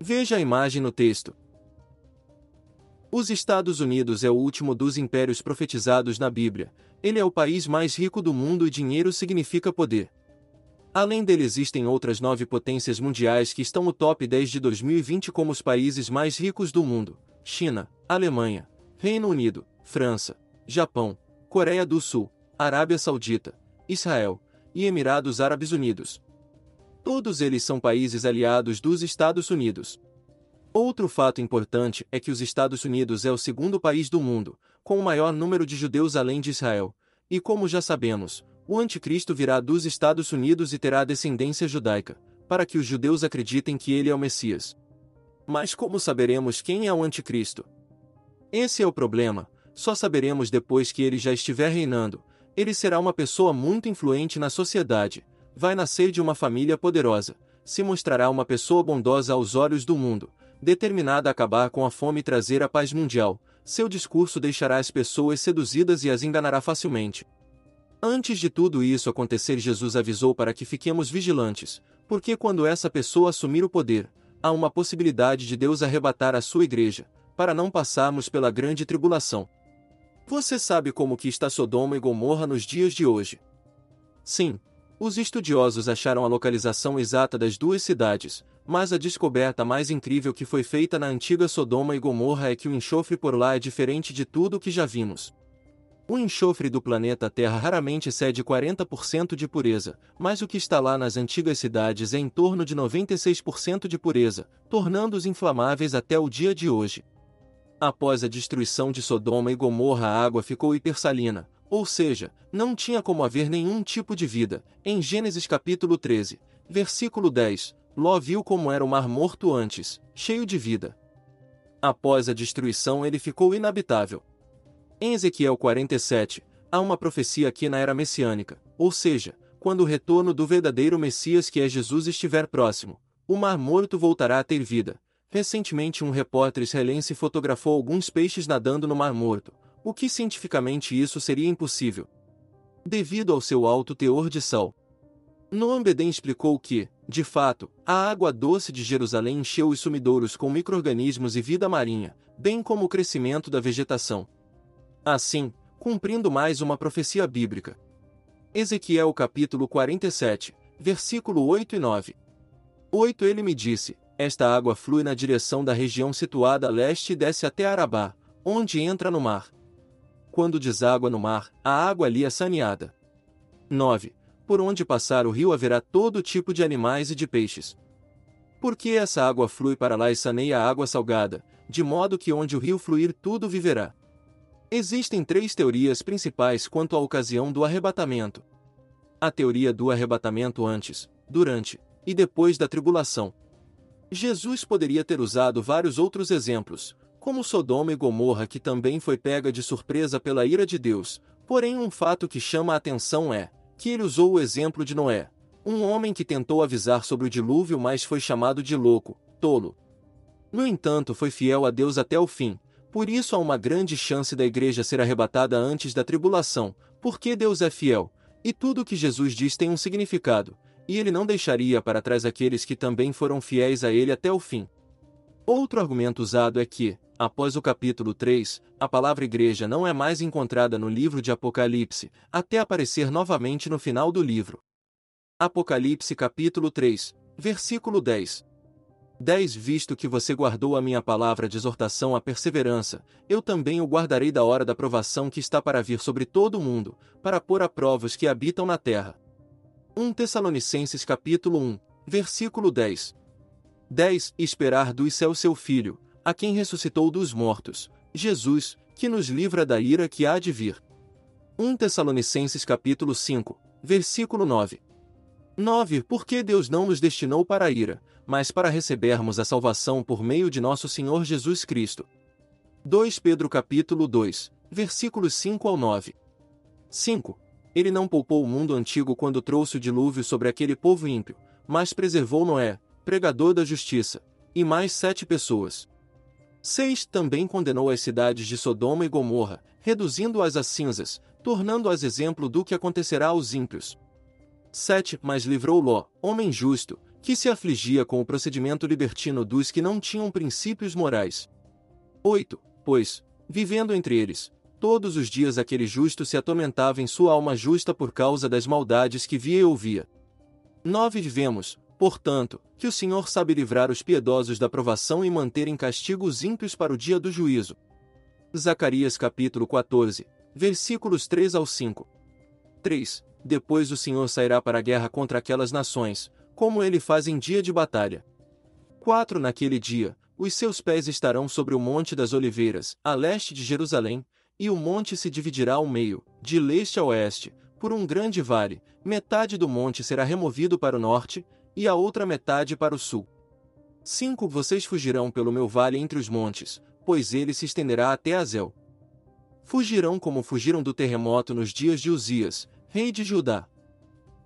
Veja a imagem no texto. Os Estados Unidos é o último dos impérios profetizados na Bíblia. Ele é o país mais rico do mundo e dinheiro significa poder. Além dele existem outras nove potências mundiais que estão no top 10 de 2020 como os países mais ricos do mundo: China, Alemanha, Reino Unido, França, Japão, Coreia do Sul, Arábia Saudita, Israel e Emirados Árabes Unidos. Todos eles são países aliados dos Estados Unidos. Outro fato importante é que os Estados Unidos é o segundo país do mundo, com o maior número de judeus além de Israel, e como já sabemos, o anticristo virá dos Estados Unidos e terá descendência judaica, para que os judeus acreditem que ele é o Messias. Mas como saberemos quem é o anticristo? Esse é o problema, só saberemos depois que ele já estiver reinando, ele será uma pessoa muito influente na sociedade, vai nascer de uma família poderosa, se mostrará uma pessoa bondosa aos olhos do mundo, determinada a acabar com a fome e trazer a paz mundial, seu discurso deixará as pessoas seduzidas e as enganará facilmente. Antes de tudo isso acontecer, Jesus avisou para que fiquemos vigilantes, porque quando essa pessoa assumir o poder, há uma possibilidade de Deus arrebatar a sua igreja, para não passarmos pela grande tribulação. Você sabe como que está Sodoma e Gomorra nos dias de hoje? Sim, os estudiosos acharam a localização exata das duas cidades, mas a descoberta mais incrível que foi feita na antiga Sodoma e Gomorra é que o enxofre por lá é diferente de tudo o que já vimos. O enxofre do planeta Terra raramente excede 40% de pureza, mas o que está lá nas antigas cidades é em torno de 96% de pureza, tornando-os inflamáveis até o dia de hoje. Após a destruição de Sodoma e Gomorra, a água ficou hipersalina, ou seja, não tinha como haver nenhum tipo de vida. Em Gênesis capítulo 13, versículo 10, Ló viu como era o mar morto antes, cheio de vida. Após a destruição ele ficou inabitável. Em Ezequiel 47, há uma profecia aqui na era messiânica, ou seja, quando o retorno do verdadeiro Messias que é Jesus estiver próximo, o mar morto voltará a ter vida. Recentemente um repórter israelense fotografou alguns peixes nadando no mar morto, o que cientificamente isso seria impossível. Devido ao seu alto teor de sal, Noam Beden explicou que, de fato, a água doce de Jerusalém encheu os sumidouros com microrganismos e vida marinha, bem como o crescimento da vegetação. Assim, cumprindo mais uma profecia bíblica. Ezequiel capítulo 47, versículo 8 e 9. 8 Ele me disse: Esta água flui na direção da região situada a leste e desce até Arabá, onde entra no mar. Quando deságua no mar, a água ali é saneada. 9 por onde passar o rio haverá todo tipo de animais e de peixes. Porque essa água flui para lá e saneia a água salgada, de modo que onde o rio fluir tudo viverá. Existem três teorias principais quanto à ocasião do arrebatamento. A teoria do arrebatamento antes, durante e depois da tribulação. Jesus poderia ter usado vários outros exemplos, como Sodoma e Gomorra que também foi pega de surpresa pela ira de Deus, porém um fato que chama a atenção é, que ele usou o exemplo de Noé, um homem que tentou avisar sobre o dilúvio, mas foi chamado de louco, tolo. No entanto, foi fiel a Deus até o fim, por isso há uma grande chance da igreja ser arrebatada antes da tribulação, porque Deus é fiel, e tudo o que Jesus diz tem um significado, e ele não deixaria para trás aqueles que também foram fiéis a ele até o fim. Outro argumento usado é que, após o capítulo 3, a palavra igreja não é mais encontrada no livro de Apocalipse, até aparecer novamente no final do livro. Apocalipse capítulo 3, versículo 10. 10 Visto que você guardou a minha palavra de exortação à perseverança, eu também o guardarei da hora da provação que está para vir sobre todo o mundo, para pôr a prova os que habitam na terra. 1 Tessalonicenses capítulo 1, versículo 10. 10 Esperar do céu seu filho, a quem ressuscitou dos mortos, Jesus, que nos livra da ira que há de vir. 1 Tessalonicenses capítulo 5, versículo 9. 9. Porque Deus não nos destinou para a ira, mas para recebermos a salvação por meio de nosso Senhor Jesus Cristo. 2 Pedro capítulo 2, versículos 5 ao 9. 5. Ele não poupou o mundo antigo quando trouxe o dilúvio sobre aquele povo ímpio, mas preservou Noé, pregador da justiça, e mais sete pessoas, 6. Também condenou as cidades de Sodoma e Gomorra, reduzindo-as a cinzas, tornando-as exemplo do que acontecerá aos ímpios. 7. Mas livrou Ló, homem justo, que se afligia com o procedimento libertino dos que não tinham princípios morais. 8. Pois, vivendo entre eles, todos os dias aquele justo se atormentava em sua alma justa por causa das maldades que via e ouvia. 9. Vivemos, Portanto, que o Senhor sabe livrar os piedosos da provação e manter em castigo os ímpios para o dia do juízo. Zacarias capítulo 14, versículos 3 ao 5. 3. Depois o Senhor sairá para a guerra contra aquelas nações, como ele faz em dia de batalha. 4. Naquele dia, os seus pés estarão sobre o Monte das Oliveiras, a leste de Jerusalém, e o monte se dividirá ao meio, de leste a oeste, por um grande vale, metade do monte será removido para o norte, e a outra metade para o sul. 5 Vocês fugirão pelo meu vale entre os montes, pois ele se estenderá até Azel. Fugirão como fugiram do terremoto nos dias de Uzias, rei de Judá.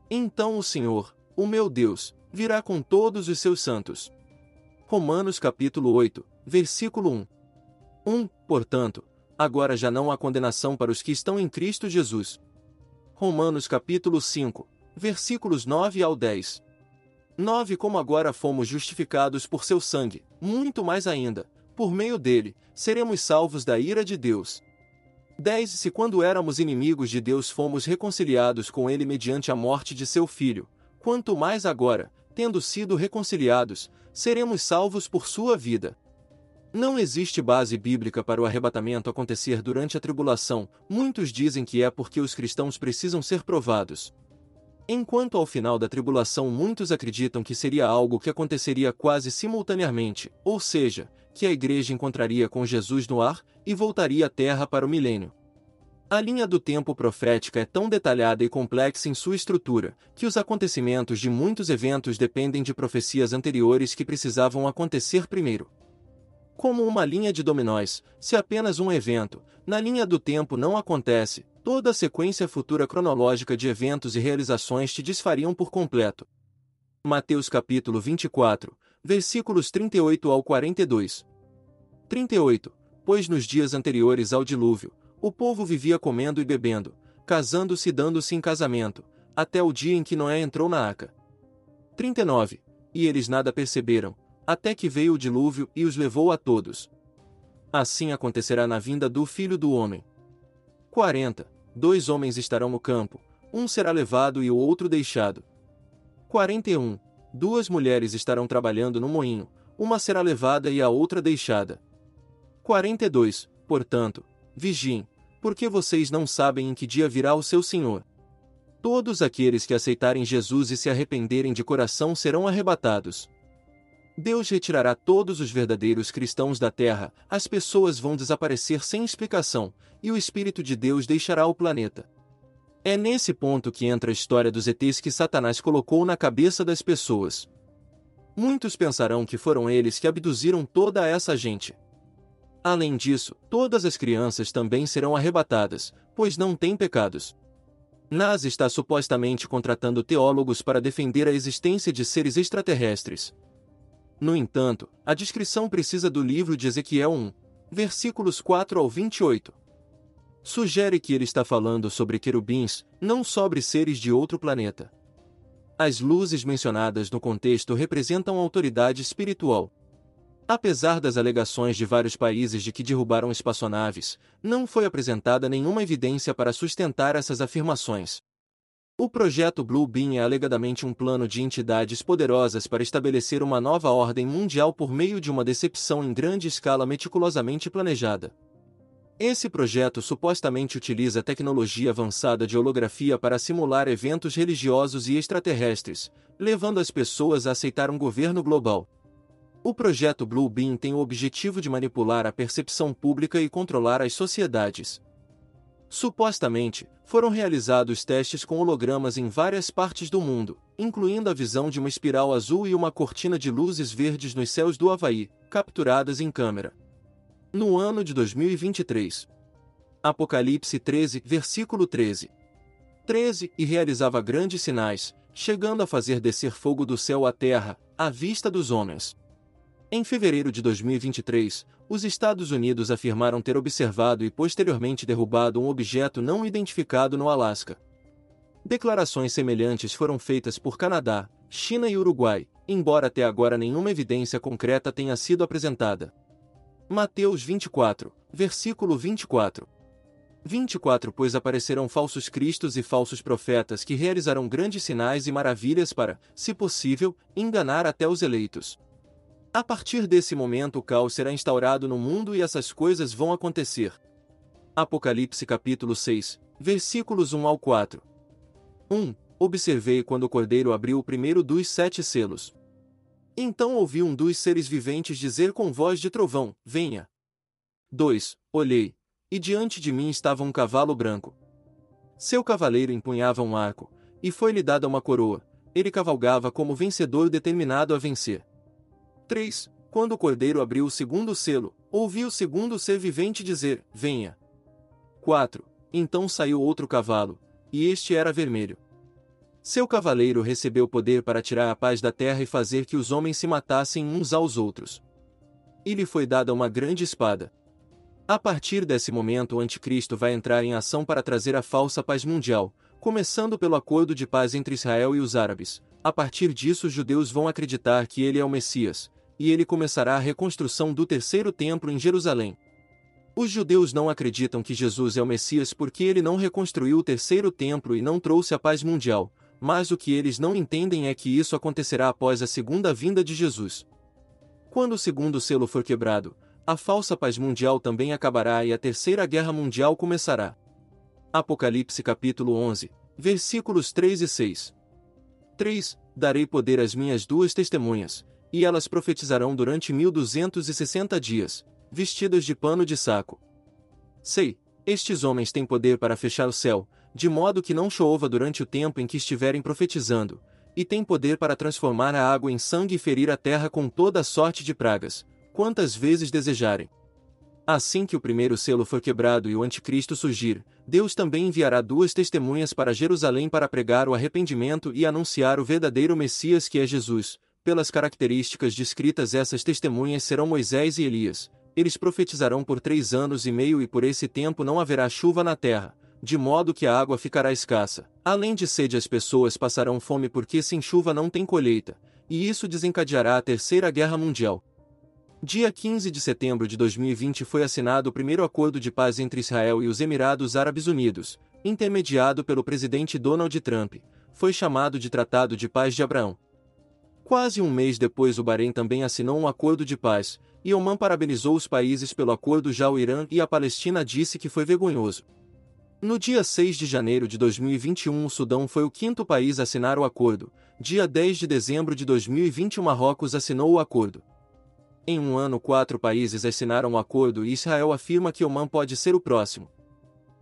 Então o Senhor, o meu Deus, virá com todos os seus santos. Romanos capítulo 8, versículo 1. 1. Portanto, agora já não há condenação para os que estão em Cristo Jesus. Romanos capítulo 5, versículos 9 ao 10. 9 Como agora fomos justificados por seu sangue, muito mais ainda, por meio dele, seremos salvos da ira de Deus. 10 Se quando éramos inimigos de Deus fomos reconciliados com ele mediante a morte de seu filho, quanto mais agora, tendo sido reconciliados, seremos salvos por sua vida. Não existe base bíblica para o arrebatamento acontecer durante a tribulação, muitos dizem que é porque os cristãos precisam ser provados. Enquanto ao final da tribulação muitos acreditam que seria algo que aconteceria quase simultaneamente, ou seja, que a igreja encontraria com Jesus no ar e voltaria à terra para o milênio. A linha do tempo profética é tão detalhada e complexa em sua estrutura, que os acontecimentos de muitos eventos dependem de profecias anteriores que precisavam acontecer primeiro. Como uma linha de dominós, se apenas um evento, na linha do tempo não acontece, toda a sequência futura cronológica de eventos e realizações te desfariam por completo. Mateus capítulo 24, versículos 38 ao 42. 38. Pois nos dias anteriores ao dilúvio, o povo vivia comendo e bebendo, casando-se e dando-se em casamento, até o dia em que Noé entrou na arca. 39. E eles nada perceberam, até que veio o dilúvio e os levou a todos. Assim acontecerá na vinda do Filho do Homem. 40. Dois homens estarão no campo, um será levado e o outro deixado. 41. Duas mulheres estarão trabalhando no moinho, uma será levada e a outra deixada. 42. Portanto, vigiem, porque vocês não sabem em que dia virá o seu Senhor. Todos aqueles que aceitarem Jesus e se arrependerem de coração serão arrebatados. Deus retirará todos os verdadeiros cristãos da terra, as pessoas vão desaparecer sem explicação, e o Espírito de Deus deixará o planeta. É nesse ponto que entra a história dos ETs que Satanás colocou na cabeça das pessoas. Muitos pensarão que foram eles que abduziram toda essa gente. Além disso, todas as crianças também serão arrebatadas, pois não têm pecados. Nas está supostamente contratando teólogos para defender a existência de seres extraterrestres, no entanto, a descrição precisa do livro de Ezequiel 1, versículos 4 ao 28. Sugere que ele está falando sobre querubins, não sobre seres de outro planeta. As luzes mencionadas no contexto representam autoridade espiritual. Apesar das alegações de vários países de que derrubaram espaçonaves, não foi apresentada nenhuma evidência para sustentar essas afirmações. O projeto Blue Beam é alegadamente um plano de entidades poderosas para estabelecer uma nova ordem mundial por meio de uma decepção em grande escala meticulosamente planejada. Esse projeto supostamente utiliza tecnologia avançada de holografia para simular eventos religiosos e extraterrestres, levando as pessoas a aceitar um governo global. O projeto Blue Beam tem o objetivo de manipular a percepção pública e controlar as sociedades. Supostamente, foram realizados testes com hologramas em várias partes do mundo, incluindo a visão de uma espiral azul e uma cortina de luzes verdes nos céus do Havaí, capturadas em câmera. No ano de 2023. Apocalipse 13, versículo 13. 13 E realizava grandes sinais, chegando a fazer descer fogo do céu à terra, à vista dos homens. Em fevereiro de 2023, os Estados Unidos afirmaram ter observado e posteriormente derrubado um objeto não identificado no Alasca. Declarações semelhantes foram feitas por Canadá, China e Uruguai, embora até agora nenhuma evidência concreta tenha sido apresentada. Mateus 24, versículo 24. 24 Pois aparecerão falsos cristos e falsos profetas que realizarão grandes sinais e maravilhas para, se possível, enganar até os eleitos. A partir desse momento o caos será instaurado no mundo e essas coisas vão acontecer. Apocalipse capítulo 6, versículos 1 ao 4. 1. Observei quando o cordeiro abriu o primeiro dos sete selos. Então ouvi um dos seres viventes dizer com voz de trovão: Venha. 2. Olhei, e diante de mim estava um cavalo branco. Seu cavaleiro empunhava um arco, e foi-lhe dada uma coroa. Ele cavalgava como vencedor determinado a vencer. 3. Quando o cordeiro abriu o segundo selo, ouvi o segundo ser vivente dizer: Venha. 4. Então saiu outro cavalo, e este era vermelho. Seu cavaleiro recebeu poder para tirar a paz da terra e fazer que os homens se matassem uns aos outros. E lhe foi dada uma grande espada. A partir desse momento o anticristo vai entrar em ação para trazer a falsa paz mundial, começando pelo acordo de paz entre Israel e os árabes. A partir disso os judeus vão acreditar que ele é o Messias, e ele começará a reconstrução do terceiro templo em Jerusalém. Os judeus não acreditam que Jesus é o Messias porque ele não reconstruiu o terceiro templo e não trouxe a paz mundial, mas o que eles não entendem é que isso acontecerá após a segunda vinda de Jesus. Quando o segundo selo for quebrado, a falsa paz mundial também acabará e a terceira guerra mundial começará. Apocalipse capítulo 11, versículos 3 e 6. 3. Darei poder às minhas duas testemunhas, e elas profetizarão durante mil duzentos e sessenta dias, vestidas de pano de saco. Sei, estes homens têm poder para fechar o céu, de modo que não chova durante o tempo em que estiverem profetizando, e têm poder para transformar a água em sangue e ferir a terra com toda a sorte de pragas, quantas vezes desejarem. Assim que o primeiro selo for quebrado e o anticristo surgir, Deus também enviará duas testemunhas para Jerusalém para pregar o arrependimento e anunciar o verdadeiro Messias que é Jesus. Pelas características descritas essas testemunhas serão Moisés e Elias. Eles profetizarão por três anos e meio e por esse tempo não haverá chuva na terra, de modo que a água ficará escassa. Além de sede as pessoas passarão fome porque sem chuva não tem colheita, e isso desencadeará a Terceira Guerra Mundial. Dia 15 de setembro de 2020 foi assinado o primeiro acordo de paz entre Israel e os Emirados Árabes Unidos, intermediado pelo presidente Donald Trump. Foi chamado de Tratado de Paz de Abraão. Quase um mês depois, o Bahrein também assinou um acordo de paz, e Oman parabenizou os países pelo acordo. Já o Irã e a Palestina disse que foi vergonhoso. No dia 6 de janeiro de 2021, o Sudão foi o quinto país a assinar o acordo. Dia 10 de dezembro de 2020, o Marrocos assinou o acordo. Em um ano, quatro países assinaram o acordo e Israel afirma que Oman pode ser o próximo.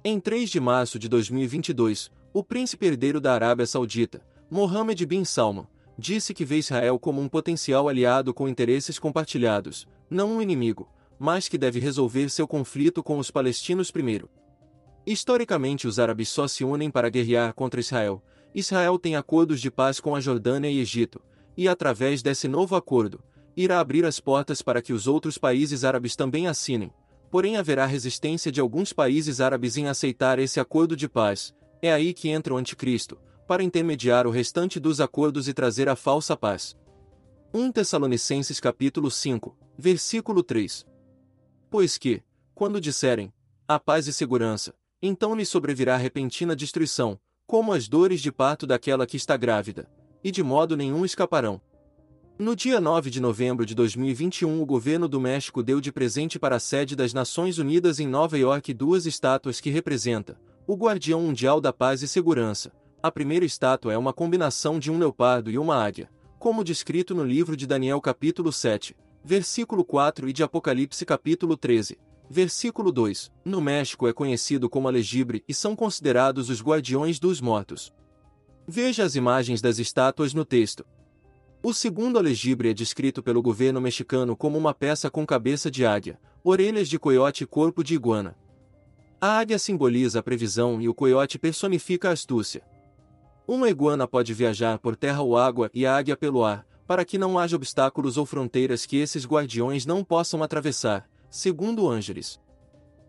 Em 3 de março de 2022, o príncipe herdeiro da Arábia Saudita, Mohammed bin Salman, disse que vê Israel como um potencial aliado com interesses compartilhados, não um inimigo, mas que deve resolver seu conflito com os palestinos primeiro. Historicamente, os árabes só se unem para guerrear contra Israel. Israel tem acordos de paz com a Jordânia e Egito, e através desse novo acordo, irá abrir as portas para que os outros países árabes também assinem, porém haverá resistência de alguns países árabes em aceitar esse acordo de paz. É aí que entra o anticristo, para intermediar o restante dos acordos e trazer a falsa paz. 1 Tessalonicenses capítulo 5, versículo 3. Pois que, quando disserem, a paz e segurança, então lhe sobrevirá repentina destruição, como as dores de parto daquela que está grávida, e de modo nenhum escaparão. No dia 9 de novembro de 2021, o governo do México deu de presente para a sede das Nações Unidas em Nova York duas estátuas que representam o Guardião Mundial da Paz e Segurança. A primeira estátua é uma combinação de um leopardo e uma águia, como descrito no livro de Daniel capítulo 7, versículo 4 e de Apocalipse capítulo 13, versículo 2. No México é conhecido como alegibre e são considerados os guardiões dos mortos. Veja as imagens das estátuas no texto. O segundo alegibre é descrito pelo governo mexicano como uma peça com cabeça de águia, orelhas de coiote e corpo de iguana. A águia simboliza a previsão e o coiote personifica a astúcia. Uma iguana pode viajar por terra ou água e a águia pelo ar, para que não haja obstáculos ou fronteiras que esses guardiões não possam atravessar, segundo Ângeles.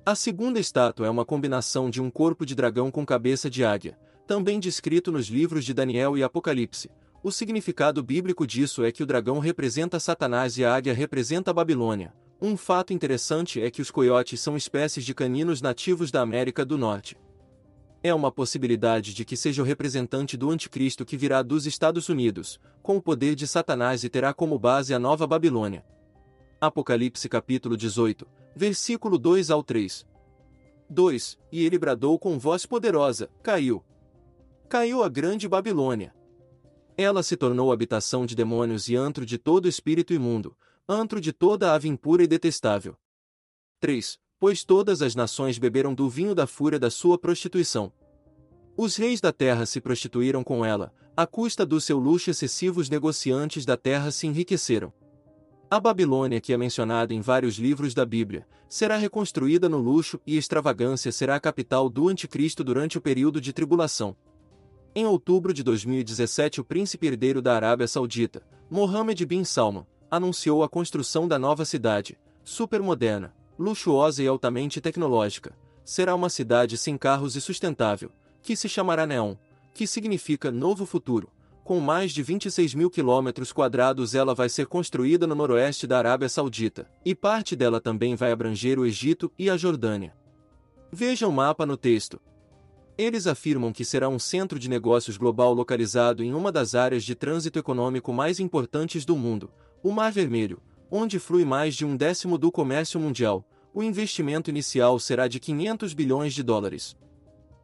A segunda estátua é uma combinação de um corpo de dragão com cabeça de águia, também descrito nos livros de Daniel e Apocalipse, o significado bíblico disso é que o dragão representa Satanás e a águia representa a Babilônia. Um fato interessante é que os coiotes são espécies de caninos nativos da América do Norte. É uma possibilidade de que seja o representante do anticristo que virá dos Estados Unidos, com o poder de Satanás e terá como base a Nova Babilônia. Apocalipse capítulo 18, versículo 2 ao 3. 2. E ele bradou com voz poderosa: Caiu! Caiu a grande Babilônia! Ela se tornou habitação de demônios e antro de todo espírito imundo, antro de toda ave impura e detestável. 3. Pois todas as nações beberam do vinho da fúria da sua prostituição. Os reis da terra se prostituíram com ela, à custa do seu luxo excessivo os negociantes da terra se enriqueceram. A Babilônia, que é mencionada em vários livros da Bíblia, será reconstruída no luxo e extravagância será a capital do anticristo durante o período de tribulação. Em outubro de 2017, o príncipe herdeiro da Arábia Saudita, Mohammed bin Salman, anunciou a construção da nova cidade, supermoderna, luxuosa e altamente tecnológica. Será uma cidade sem carros e sustentável, que se chamará Neon, que significa novo futuro. Com mais de 26 mil quilômetros quadrados, ela vai ser construída no noroeste da Arábia Saudita, e parte dela também vai abranger o Egito e a Jordânia. Veja o mapa no texto. Eles afirmam que será um centro de negócios global localizado em uma das áreas de trânsito econômico mais importantes do mundo, o Mar Vermelho, onde flui mais de um décimo do comércio mundial. O investimento inicial será de 500 bilhões de dólares.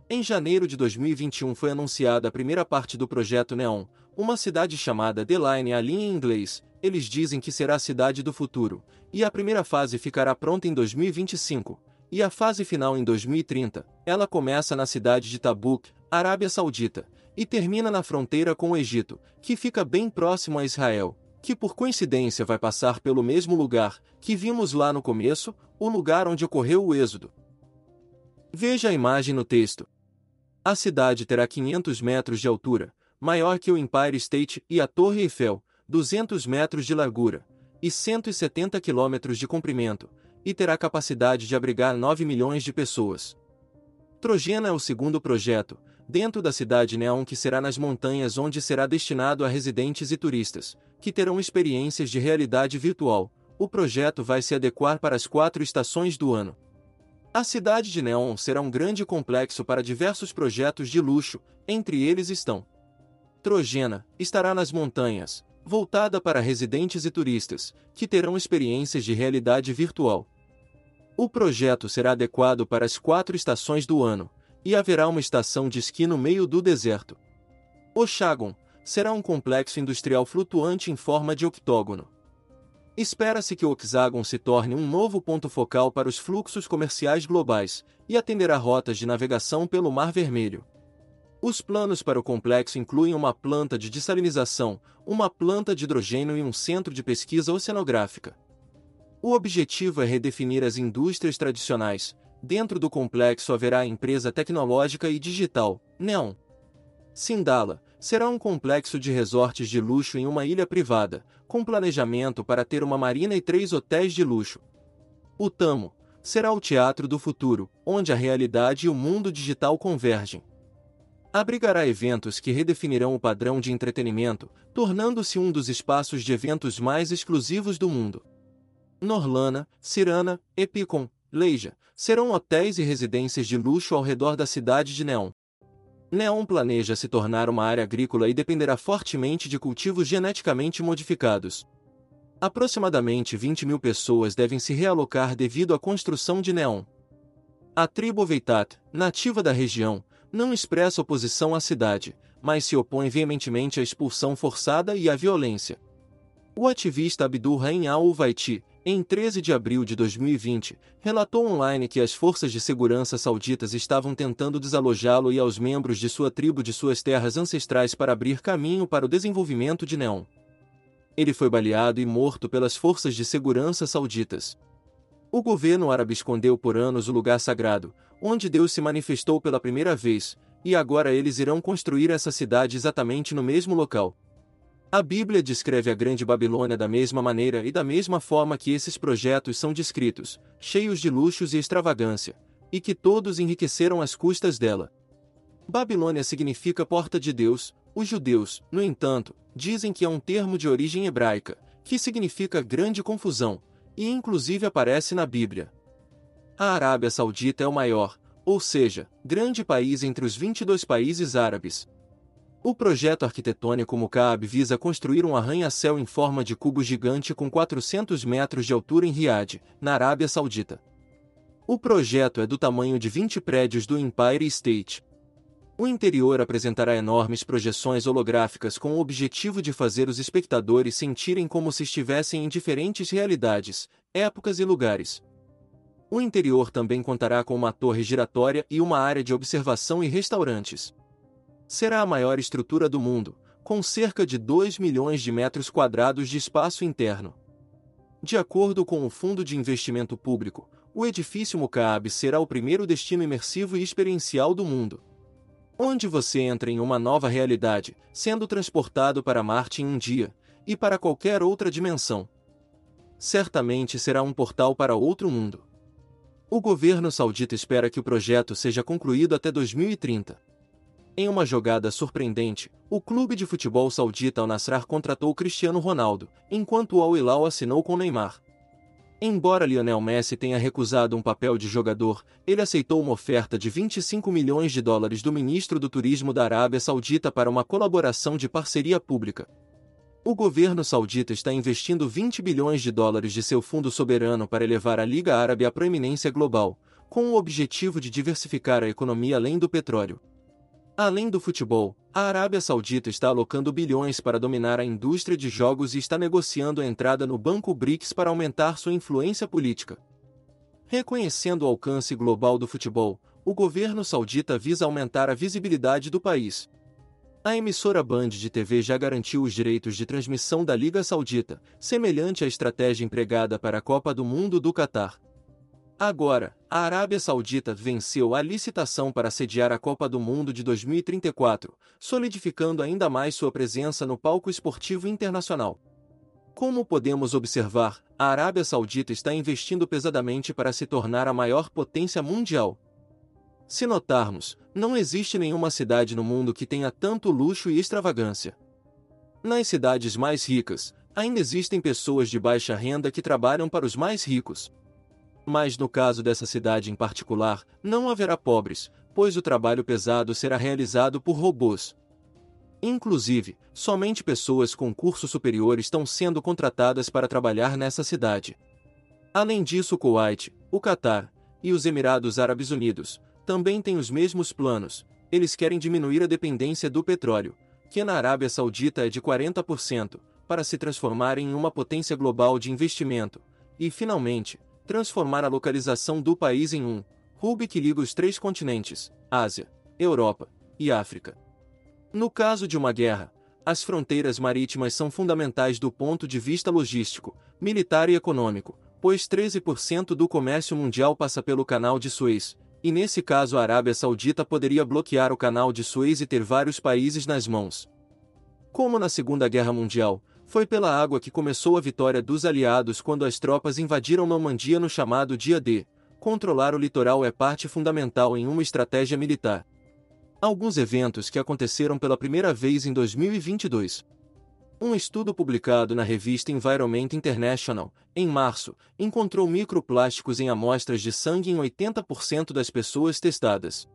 Em janeiro de 2021 foi anunciada a primeira parte do projeto Neon, uma cidade chamada The Line ali em inglês. Eles dizem que será a cidade do futuro, e a primeira fase ficará pronta em 2025 e a fase final em 2030. Ela começa na cidade de Tabuk, Arábia Saudita, e termina na fronteira com o Egito, que fica bem próximo a Israel, que por coincidência vai passar pelo mesmo lugar que vimos lá no começo, o lugar onde ocorreu o êxodo. Veja a imagem no texto. A cidade terá 500 metros de altura, maior que o Empire State e a Torre Eiffel, 200 metros de largura e 170 quilômetros de comprimento, e terá capacidade de abrigar 9 milhões de pessoas. Trojena é o segundo projeto, dentro da cidade Neon que será nas montanhas onde será destinado a residentes e turistas, que terão experiências de realidade virtual. O projeto vai se adequar para as quatro estações do ano. A cidade de Neon será um grande complexo para diversos projetos de luxo, entre eles estão Trojena, estará nas montanhas, voltada para residentes e turistas, que terão experiências de realidade virtual. O projeto será adequado para as quatro estações do ano, e haverá uma estação de esqui no meio do deserto. O Chagon será um complexo industrial flutuante em forma de octógono. Espera-se que o Hexagon se torne um novo ponto focal para os fluxos comerciais globais e atenderá rotas de navegação pelo Mar Vermelho. Os planos para o complexo incluem uma planta de dessalinização, uma planta de hidrogênio e um centro de pesquisa oceanográfica. O objetivo é redefinir as indústrias tradicionais. Dentro do complexo haverá empresa tecnológica e digital, Neon. Sindala será um complexo de resorts de luxo em uma ilha privada, com planejamento para ter uma marina e três hotéis de luxo. O Tamo será o teatro do futuro, onde a realidade e o mundo digital convergem abrigará eventos que redefinirão o padrão de entretenimento, tornando-se um dos espaços de eventos mais exclusivos do mundo. Norlana, Cirana, Epicon, Leija serão hotéis e residências de luxo ao redor da cidade de Neon. Neon planeja se tornar uma área agrícola e dependerá fortemente de cultivos geneticamente modificados. Aproximadamente 20 mil pessoas devem se realocar devido à construção de Neon. A tribo Veitat, nativa da região, não expressa oposição à cidade, mas se opõe veementemente à expulsão forçada e à violência. O ativista Abdul Rahim al-Vaiti, em 13 de abril de 2020, relatou online que as forças de segurança sauditas estavam tentando desalojá-lo e aos membros de sua tribo de suas terras ancestrais para abrir caminho para o desenvolvimento de Neon. Ele foi baleado e morto pelas forças de segurança sauditas. O governo árabe escondeu por anos o lugar sagrado, onde Deus se manifestou pela primeira vez, e agora eles irão construir essa cidade exatamente no mesmo local. A Bíblia descreve a Grande Babilônia da mesma maneira e da mesma forma que esses projetos são descritos, cheios de luxos e extravagância, e que todos enriqueceram às custas dela. Babilônia significa porta de Deus, os judeus, no entanto, dizem que é um termo de origem hebraica, que significa grande confusão, e inclusive aparece na Bíblia. A Arábia Saudita é o maior, ou seja, grande país entre os 22 países árabes. O projeto arquitetônico Mukaab visa construir um arranha-céu em forma de cubo gigante com 400 metros de altura em Riad, na Arábia Saudita. O projeto é do tamanho de 20 prédios do Empire State. O interior apresentará enormes projeções holográficas com o objetivo de fazer os espectadores sentirem como se estivessem em diferentes realidades, épocas e lugares. O interior também contará com uma torre giratória e uma área de observação e restaurantes. Será a maior estrutura do mundo, com cerca de 2 milhões de metros quadrados de espaço interno. De acordo com o Fundo de Investimento Público, o edifício Mukaab será o primeiro destino imersivo e experiencial do mundo. Onde você entra em uma nova realidade, sendo transportado para Marte em um dia, e para qualquer outra dimensão. Certamente será um portal para outro mundo. O governo saudita espera que o projeto seja concluído até 2030. Em uma jogada surpreendente, o clube de futebol saudita Al Nassr contratou Cristiano Ronaldo, enquanto o Al Hilal assinou com Neymar. Embora Lionel Messi tenha recusado um papel de jogador, ele aceitou uma oferta de 25 milhões de dólares do ministro do Turismo da Arábia Saudita para uma colaboração de parceria pública. O governo saudita está investindo 20 bilhões de dólares de seu fundo soberano para elevar a Liga Árabe à proeminência global, com o objetivo de diversificar a economia além do petróleo. Além do futebol, a Arábia Saudita está alocando bilhões para dominar a indústria de jogos e está negociando a entrada no Banco BRICS para aumentar sua influência política. Reconhecendo o alcance global do futebol, o governo saudita visa aumentar a visibilidade do país. A emissora Band de TV já garantiu os direitos de transmissão da Liga Saudita, semelhante à estratégia empregada para a Copa do Mundo do Catar. Agora, a Arábia Saudita venceu a licitação para sediar a Copa do Mundo de 2034, solidificando ainda mais sua presença no palco esportivo internacional. Como podemos observar, a Arábia Saudita está investindo pesadamente para se tornar a maior potência mundial. Se notarmos, não existe nenhuma cidade no mundo que tenha tanto luxo e extravagância. Nas cidades mais ricas, ainda existem pessoas de baixa renda que trabalham para os mais ricos. Mas no caso dessa cidade em particular, não haverá pobres, pois o trabalho pesado será realizado por robôs. Inclusive, somente pessoas com curso superior estão sendo contratadas para trabalhar nessa cidade. Além disso, o Kuwait, o Catar e os Emirados Árabes Unidos também têm os mesmos planos. Eles querem diminuir a dependência do petróleo, que na Arábia Saudita é de 40%, para se transformar em uma potência global de investimento. E, finalmente, transformar a localização do país em um hub que liga os três continentes, Ásia, Europa e África. No caso de uma guerra, as fronteiras marítimas são fundamentais do ponto de vista logístico, militar e econômico, pois 13% do comércio mundial passa pelo Canal de Suez, e nesse caso a Arábia Saudita poderia bloquear o Canal de Suez e ter vários países nas mãos. Como na Segunda Guerra Mundial, foi pela água que começou a vitória dos aliados quando as tropas invadiram Normandia no chamado Dia D. Controlar o litoral é parte fundamental em uma estratégia militar. Alguns eventos que aconteceram pela primeira vez em 2022. Um estudo publicado na revista Environment International, em março, encontrou microplásticos em amostras de sangue em 80% das pessoas testadas.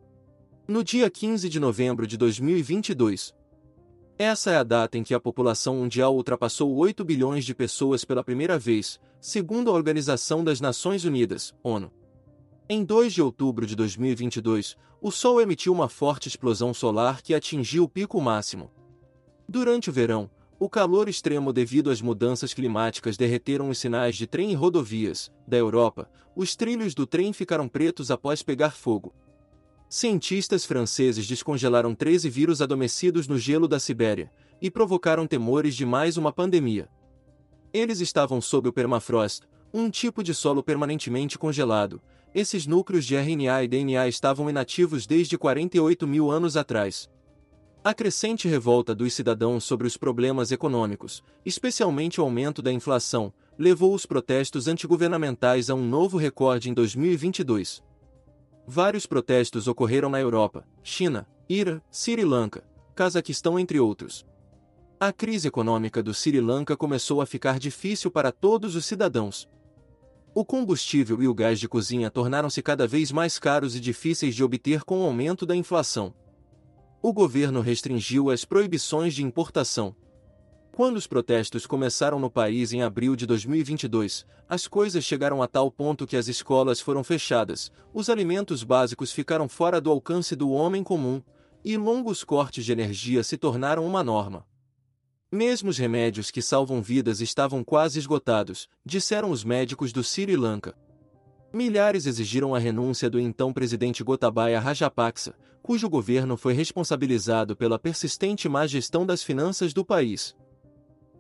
No dia 15 de novembro de 2022, essa é a data em que a população mundial ultrapassou 8 bilhões de pessoas pela primeira vez, segundo a Organização das Nações Unidas, ONU. Em 2 de outubro de 2022, o Sol emitiu uma forte explosão solar que atingiu o pico máximo. Durante o verão, o calor extremo devido às mudanças climáticas derreteram os sinais de trem e rodovias. Da Europa, os trilhos do trem ficaram pretos após pegar fogo. Cientistas franceses descongelaram 13 vírus adormecidos no gelo da Sibéria e provocaram temores de mais uma pandemia. Eles estavam sob o permafrost, um tipo de solo permanentemente congelado. Esses núcleos de RNA e DNA estavam inativos desde 48 mil anos atrás. A crescente revolta dos cidadãos sobre os problemas econômicos, especialmente o aumento da inflação, levou os protestos antigovernamentais a um novo recorde em 2022. Vários protestos ocorreram na Europa, China, Irã, Sri Lanka, Cazaquistão, entre outros. A crise econômica do Sri Lanka começou a ficar difícil para todos os cidadãos. O combustível e o gás de cozinha tornaram-se cada vez mais caros e difíceis de obter com o aumento da inflação. O governo restringiu as proibições de importação, quando os protestos começaram no país em abril de 2022, as coisas chegaram a tal ponto que as escolas foram fechadas, os alimentos básicos ficaram fora do alcance do homem comum, e longos cortes de energia se tornaram uma norma. Mesmo os remédios que salvam vidas estavam quase esgotados, disseram os médicos do Sri Lanka. Milhares exigiram a renúncia do então presidente Gotabaya Rajapaksa, cujo governo foi responsabilizado pela persistente má gestão das finanças do país.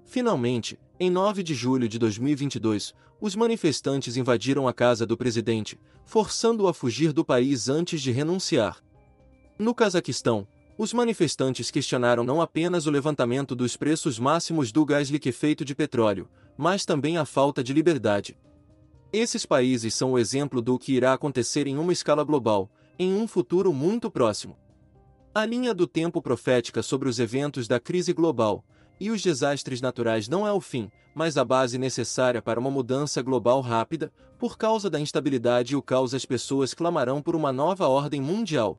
Finalmente, Em 9 de julho de 2022, os manifestantes invadiram a casa do presidente, forçando-o a fugir do país antes de renunciar. No Cazaquistão, os manifestantes questionaram não apenas o levantamento dos preços máximos do gás liquefeito de petróleo, mas também a falta de liberdade. Esses países são o exemplo do que irá acontecer em uma escala global, em um futuro muito próximo. A linha do tempo profética sobre os eventos da crise global, e os desastres naturais não é o fim, mas a base necessária para uma mudança global rápida, por causa da instabilidade e o caos as pessoas clamarão por uma nova ordem mundial,